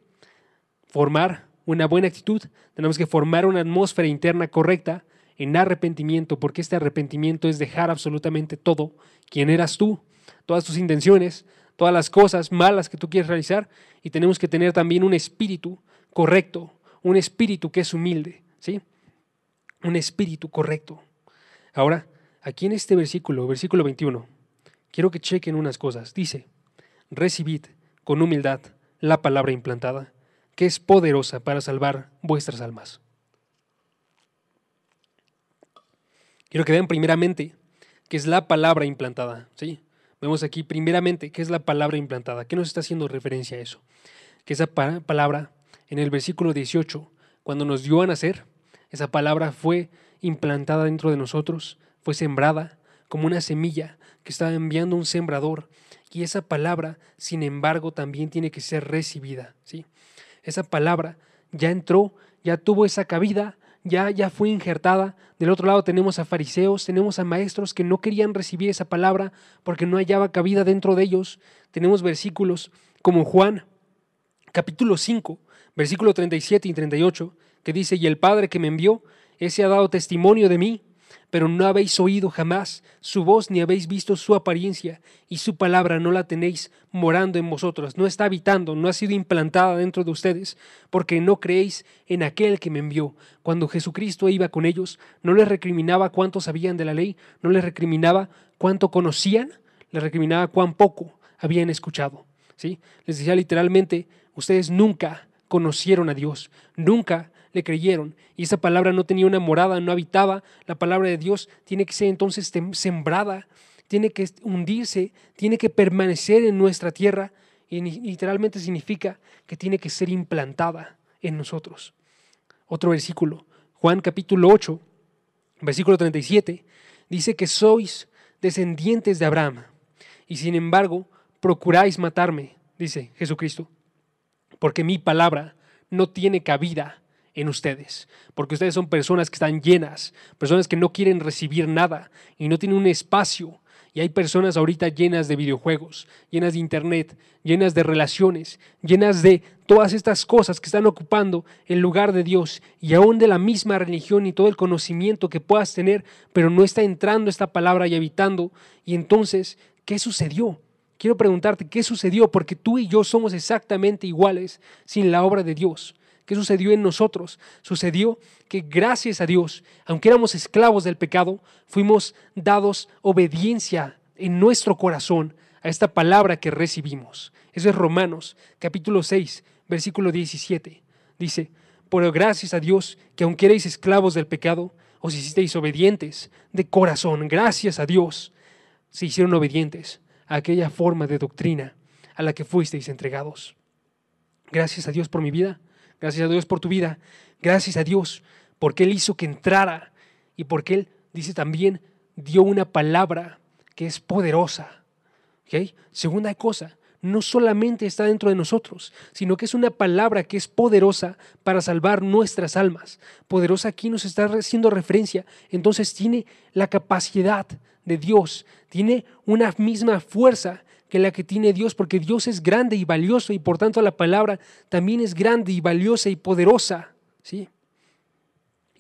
formar una buena actitud, tenemos que formar una atmósfera interna correcta en arrepentimiento, porque este arrepentimiento es dejar absolutamente todo, quién eras tú, todas tus intenciones, todas las cosas malas que tú quieres realizar, y tenemos que tener también un espíritu correcto, un espíritu que es humilde, ¿sí? Un espíritu correcto. Ahora, aquí en este versículo, versículo 21, quiero que chequen unas cosas. Dice, recibid con humildad la palabra implantada que es poderosa para salvar vuestras almas. Quiero que vean primeramente que es la palabra implantada. ¿sí? Vemos aquí primeramente qué es la palabra implantada. ¿Qué nos está haciendo referencia a eso? Que esa palabra en el versículo 18, cuando nos dio a nacer, esa palabra fue implantada dentro de nosotros, fue sembrada como una semilla que estaba enviando un sembrador. Y esa palabra, sin embargo, también tiene que ser recibida. ¿sí? Esa palabra ya entró, ya tuvo esa cabida, ya, ya fue injertada. Del otro lado tenemos a fariseos, tenemos a maestros que no querían recibir esa palabra porque no hallaba cabida dentro de ellos. Tenemos versículos como Juan, capítulo 5, versículo 37 y 38, que dice, y el Padre que me envió, ese ha dado testimonio de mí, pero no habéis oído jamás su voz ni habéis visto su apariencia, y su palabra no la tenéis morando en vosotros, no está habitando, no ha sido implantada dentro de ustedes, porque no creéis en aquel que me envió. Cuando Jesucristo iba con ellos, no les recriminaba cuánto sabían de la ley, no les recriminaba cuánto conocían, les recriminaba cuán poco habían escuchado. ¿sí? Les decía literalmente, ustedes nunca conocieron a Dios, nunca le creyeron y esa palabra no tenía una morada, no habitaba, la palabra de Dios tiene que ser entonces sembrada, tiene que hundirse, tiene que permanecer en nuestra tierra y literalmente significa que tiene que ser implantada en nosotros. Otro versículo, Juan capítulo 8, versículo 37, dice que sois descendientes de Abraham y sin embargo procuráis matarme, dice Jesucristo, porque mi palabra no tiene cabida en ustedes, porque ustedes son personas que están llenas, personas que no quieren recibir nada y no tienen un espacio. Y hay personas ahorita llenas de videojuegos, llenas de internet, llenas de relaciones, llenas de todas estas cosas que están ocupando el lugar de Dios y aún de la misma religión y todo el conocimiento que puedas tener, pero no está entrando esta palabra y habitando. Y entonces, ¿qué sucedió? Quiero preguntarte, ¿qué sucedió? Porque tú y yo somos exactamente iguales sin la obra de Dios. ¿Qué sucedió en nosotros? Sucedió que gracias a Dios, aunque éramos esclavos del pecado, fuimos dados obediencia en nuestro corazón a esta palabra que recibimos. Eso es Romanos capítulo 6, versículo 17. Dice, pero gracias a Dios que aunque erais esclavos del pecado, os hicisteis obedientes de corazón. Gracias a Dios se hicieron obedientes a aquella forma de doctrina a la que fuisteis entregados. Gracias a Dios por mi vida. Gracias a Dios por tu vida. Gracias a Dios porque Él hizo que entrara y porque Él, dice también, dio una palabra que es poderosa. Segunda cosa, no solamente está dentro de nosotros, sino que es una palabra que es poderosa para salvar nuestras almas. Poderosa aquí nos está haciendo referencia. Entonces tiene la capacidad de Dios, tiene una misma fuerza que la que tiene Dios, porque Dios es grande y valioso y por tanto la palabra también es grande y valiosa y poderosa. ¿sí?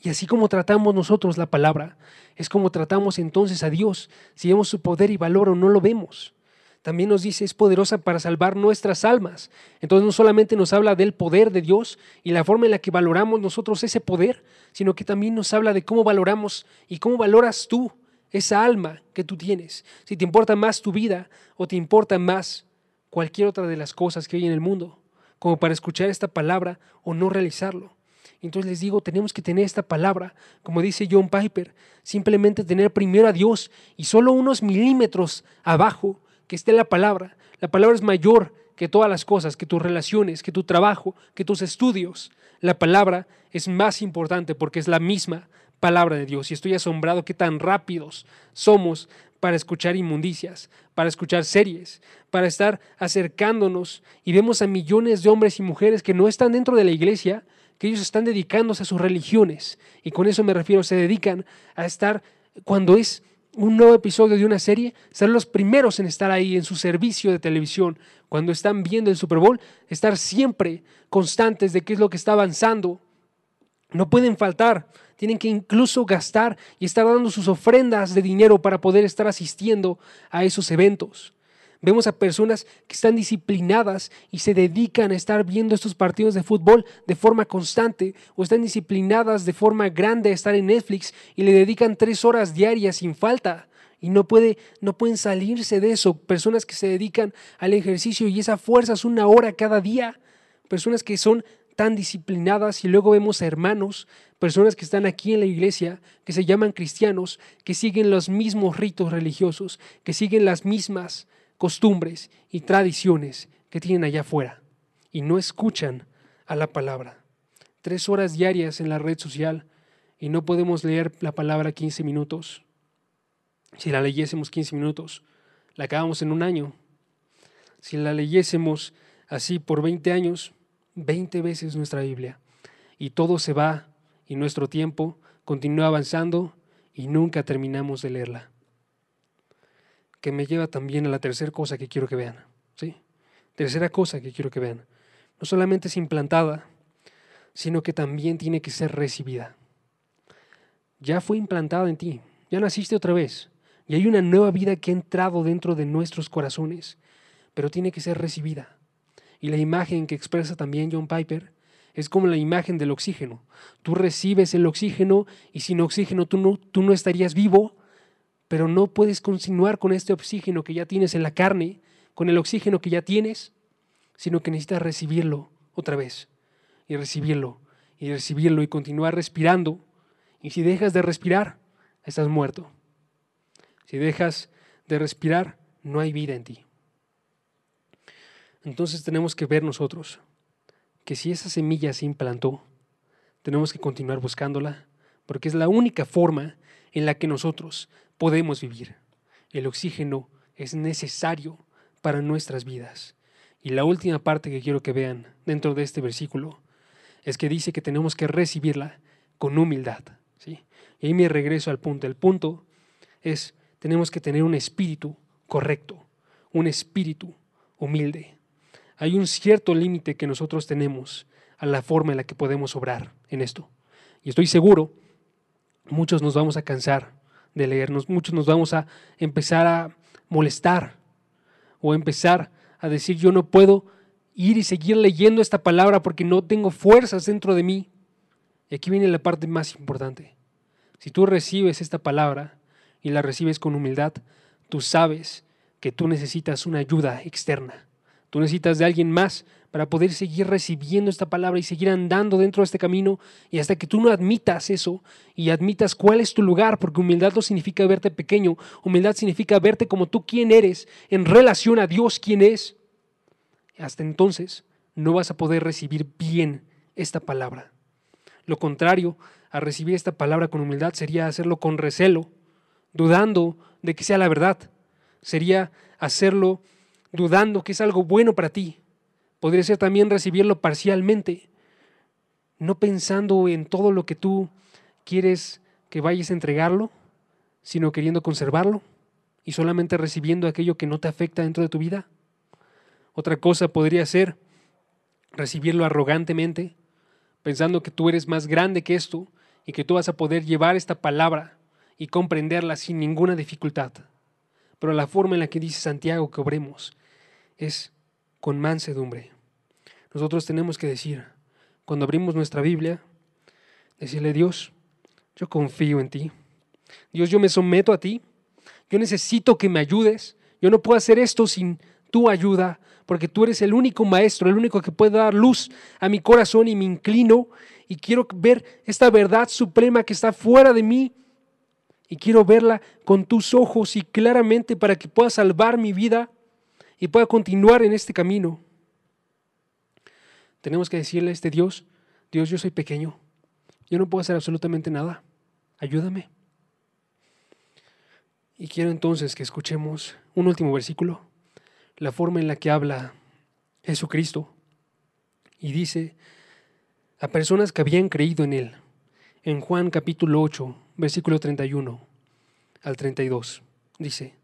Y así como tratamos nosotros la palabra, es como tratamos entonces a Dios, si vemos su poder y valor o no lo vemos. También nos dice es poderosa para salvar nuestras almas. Entonces no solamente nos habla del poder de Dios y la forma en la que valoramos nosotros ese poder, sino que también nos habla de cómo valoramos y cómo valoras tú esa alma que tú tienes, si te importa más tu vida o te importa más cualquier otra de las cosas que hay en el mundo, como para escuchar esta palabra o no realizarlo. Entonces les digo, tenemos que tener esta palabra, como dice John Piper, simplemente tener primero a Dios y solo unos milímetros abajo que esté la palabra. La palabra es mayor que todas las cosas, que tus relaciones, que tu trabajo, que tus estudios. La palabra es más importante porque es la misma palabra de Dios y estoy asombrado que tan rápidos somos para escuchar inmundicias, para escuchar series, para estar acercándonos y vemos a millones de hombres y mujeres que no están dentro de la iglesia, que ellos están dedicándose a sus religiones y con eso me refiero, se dedican a estar cuando es un nuevo episodio de una serie, ser los primeros en estar ahí en su servicio de televisión, cuando están viendo el Super Bowl, estar siempre constantes de qué es lo que está avanzando. No pueden faltar tienen que incluso gastar y estar dando sus ofrendas de dinero para poder estar asistiendo a esos eventos. Vemos a personas que están disciplinadas y se dedican a estar viendo estos partidos de fútbol de forma constante o están disciplinadas de forma grande a estar en Netflix y le dedican tres horas diarias sin falta y no, puede, no pueden salirse de eso. Personas que se dedican al ejercicio y esa fuerza es una hora cada día. Personas que son tan disciplinadas y luego vemos a hermanos, personas que están aquí en la iglesia, que se llaman cristianos, que siguen los mismos ritos religiosos, que siguen las mismas costumbres y tradiciones que tienen allá afuera y no escuchan a la palabra. Tres horas diarias en la red social y no podemos leer la palabra 15 minutos. Si la leyésemos 15 minutos, la acabamos en un año. Si la leyésemos así por 20 años, 20 veces nuestra Biblia y todo se va y nuestro tiempo continúa avanzando y nunca terminamos de leerla. Que me lleva también a la tercera cosa que quiero que vean. ¿sí? Tercera cosa que quiero que vean. No solamente es implantada, sino que también tiene que ser recibida. Ya fue implantada en ti, ya naciste otra vez y hay una nueva vida que ha entrado dentro de nuestros corazones, pero tiene que ser recibida. Y la imagen que expresa también John Piper es como la imagen del oxígeno. Tú recibes el oxígeno y sin oxígeno tú no, tú no estarías vivo, pero no puedes continuar con este oxígeno que ya tienes en la carne, con el oxígeno que ya tienes, sino que necesitas recibirlo otra vez y recibirlo y recibirlo y continuar respirando. Y si dejas de respirar, estás muerto. Si dejas de respirar, no hay vida en ti. Entonces tenemos que ver nosotros que si esa semilla se implantó, tenemos que continuar buscándola, porque es la única forma en la que nosotros podemos vivir. El oxígeno es necesario para nuestras vidas. Y la última parte que quiero que vean dentro de este versículo es que dice que tenemos que recibirla con humildad. ¿sí? Y ahí me regreso al punto. El punto es, tenemos que tener un espíritu correcto, un espíritu humilde hay un cierto límite que nosotros tenemos a la forma en la que podemos obrar en esto. Y estoy seguro, muchos nos vamos a cansar de leernos, muchos nos vamos a empezar a molestar o empezar a decir yo no puedo ir y seguir leyendo esta palabra porque no tengo fuerzas dentro de mí. Y aquí viene la parte más importante. Si tú recibes esta palabra y la recibes con humildad, tú sabes que tú necesitas una ayuda externa. Tú necesitas de alguien más para poder seguir recibiendo esta palabra y seguir andando dentro de este camino y hasta que tú no admitas eso y admitas cuál es tu lugar, porque humildad no significa verte pequeño, humildad significa verte como tú quien eres en relación a Dios quien es. Hasta entonces no vas a poder recibir bien esta palabra. Lo contrario a recibir esta palabra con humildad sería hacerlo con recelo, dudando de que sea la verdad. Sería hacerlo dudando que es algo bueno para ti. Podría ser también recibirlo parcialmente, no pensando en todo lo que tú quieres que vayas a entregarlo, sino queriendo conservarlo y solamente recibiendo aquello que no te afecta dentro de tu vida. Otra cosa podría ser recibirlo arrogantemente, pensando que tú eres más grande que esto y que tú vas a poder llevar esta palabra y comprenderla sin ninguna dificultad. Pero la forma en la que dice Santiago que obremos es con mansedumbre. Nosotros tenemos que decir, cuando abrimos nuestra Biblia, decirle, Dios, yo confío en ti. Dios, yo me someto a ti. Yo necesito que me ayudes. Yo no puedo hacer esto sin tu ayuda, porque tú eres el único maestro, el único que puede dar luz a mi corazón y me inclino y quiero ver esta verdad suprema que está fuera de mí y quiero verla con tus ojos y claramente para que pueda salvar mi vida y pueda continuar en este camino. Tenemos que decirle a este Dios, Dios, yo soy pequeño, yo no puedo hacer absolutamente nada, ayúdame. Y quiero entonces que escuchemos un último versículo, la forma en la que habla Jesucristo y dice a personas que habían creído en Él, en Juan capítulo 8, versículo 31 al 32, dice,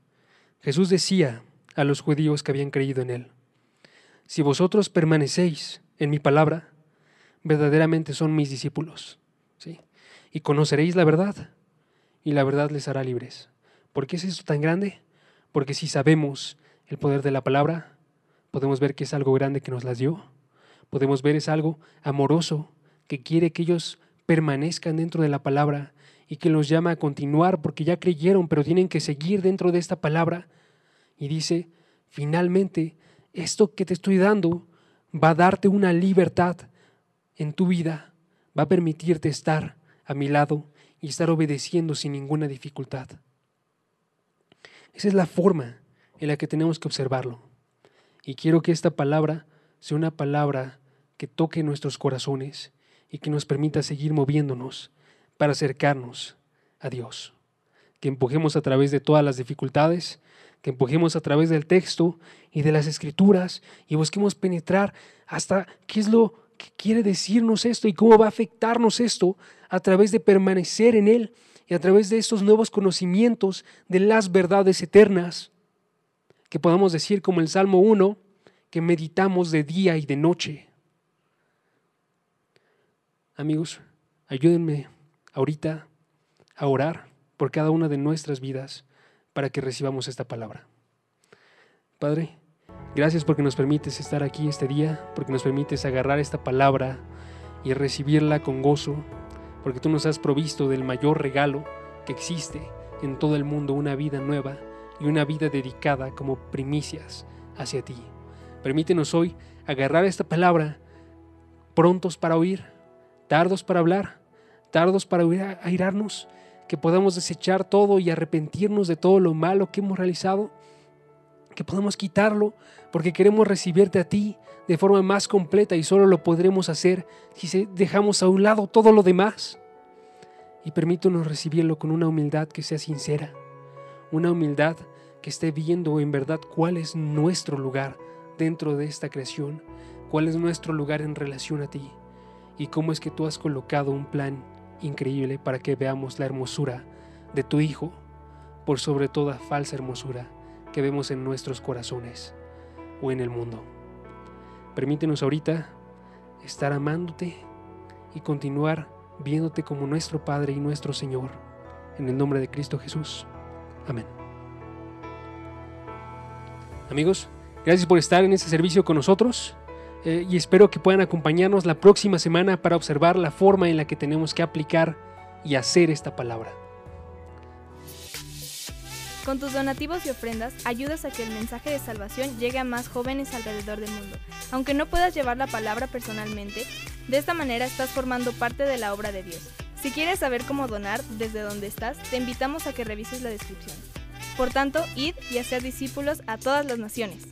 Jesús decía, a los judíos que habían creído en él. Si vosotros permanecéis en mi palabra, verdaderamente son mis discípulos. ¿sí? Y conoceréis la verdad, y la verdad les hará libres. ¿Por qué es esto tan grande? Porque si sabemos el poder de la palabra, podemos ver que es algo grande que nos las dio. Podemos ver es algo amoroso que quiere que ellos permanezcan dentro de la palabra y que los llama a continuar porque ya creyeron, pero tienen que seguir dentro de esta palabra y dice, finalmente, esto que te estoy dando va a darte una libertad en tu vida, va a permitirte estar a mi lado y estar obedeciendo sin ninguna dificultad. Esa es la forma en la que tenemos que observarlo. Y quiero que esta palabra sea una palabra que toque nuestros corazones y que nos permita seguir moviéndonos para acercarnos a Dios. Que empujemos a través de todas las dificultades, que empujemos a través del texto y de las escrituras y busquemos penetrar hasta qué es lo que quiere decirnos esto y cómo va a afectarnos esto a través de permanecer en Él y a través de estos nuevos conocimientos de las verdades eternas, que podamos decir como el Salmo 1, que meditamos de día y de noche. Amigos, ayúdenme ahorita a orar por cada una de nuestras vidas para que recibamos esta palabra. Padre, gracias porque nos permites estar aquí este día, porque nos permites agarrar esta palabra y recibirla con gozo, porque tú nos has provisto del mayor regalo que existe en todo el mundo, una vida nueva y una vida dedicada como primicias hacia ti. Permítenos hoy agarrar esta palabra prontos para oír, tardos para hablar, tardos para airarnos, que podamos desechar todo y arrepentirnos de todo lo malo que hemos realizado, que podamos quitarlo porque queremos recibirte a ti de forma más completa y solo lo podremos hacer si dejamos a un lado todo lo demás. Y permítanos recibirlo con una humildad que sea sincera, una humildad que esté viendo en verdad cuál es nuestro lugar dentro de esta creación, cuál es nuestro lugar en relación a ti y cómo es que tú has colocado un plan increíble para que veamos la hermosura de tu Hijo por sobre toda falsa hermosura que vemos en nuestros corazones o en el mundo. Permítenos ahorita estar amándote y continuar viéndote como nuestro Padre y nuestro Señor. En el nombre de Cristo Jesús. Amén. Amigos, gracias por estar en este servicio con nosotros eh, y espero que puedan acompañarnos la próxima semana para observar la forma en la que tenemos que aplicar y hacer esta palabra. Con tus donativos y ofrendas ayudas a que el mensaje de salvación llegue a más jóvenes alrededor del mundo. Aunque no puedas llevar la palabra personalmente, de esta manera estás formando parte de la obra de Dios. Si quieres saber cómo donar desde donde estás, te invitamos a que revises la descripción. Por tanto, id y haced discípulos a todas las naciones.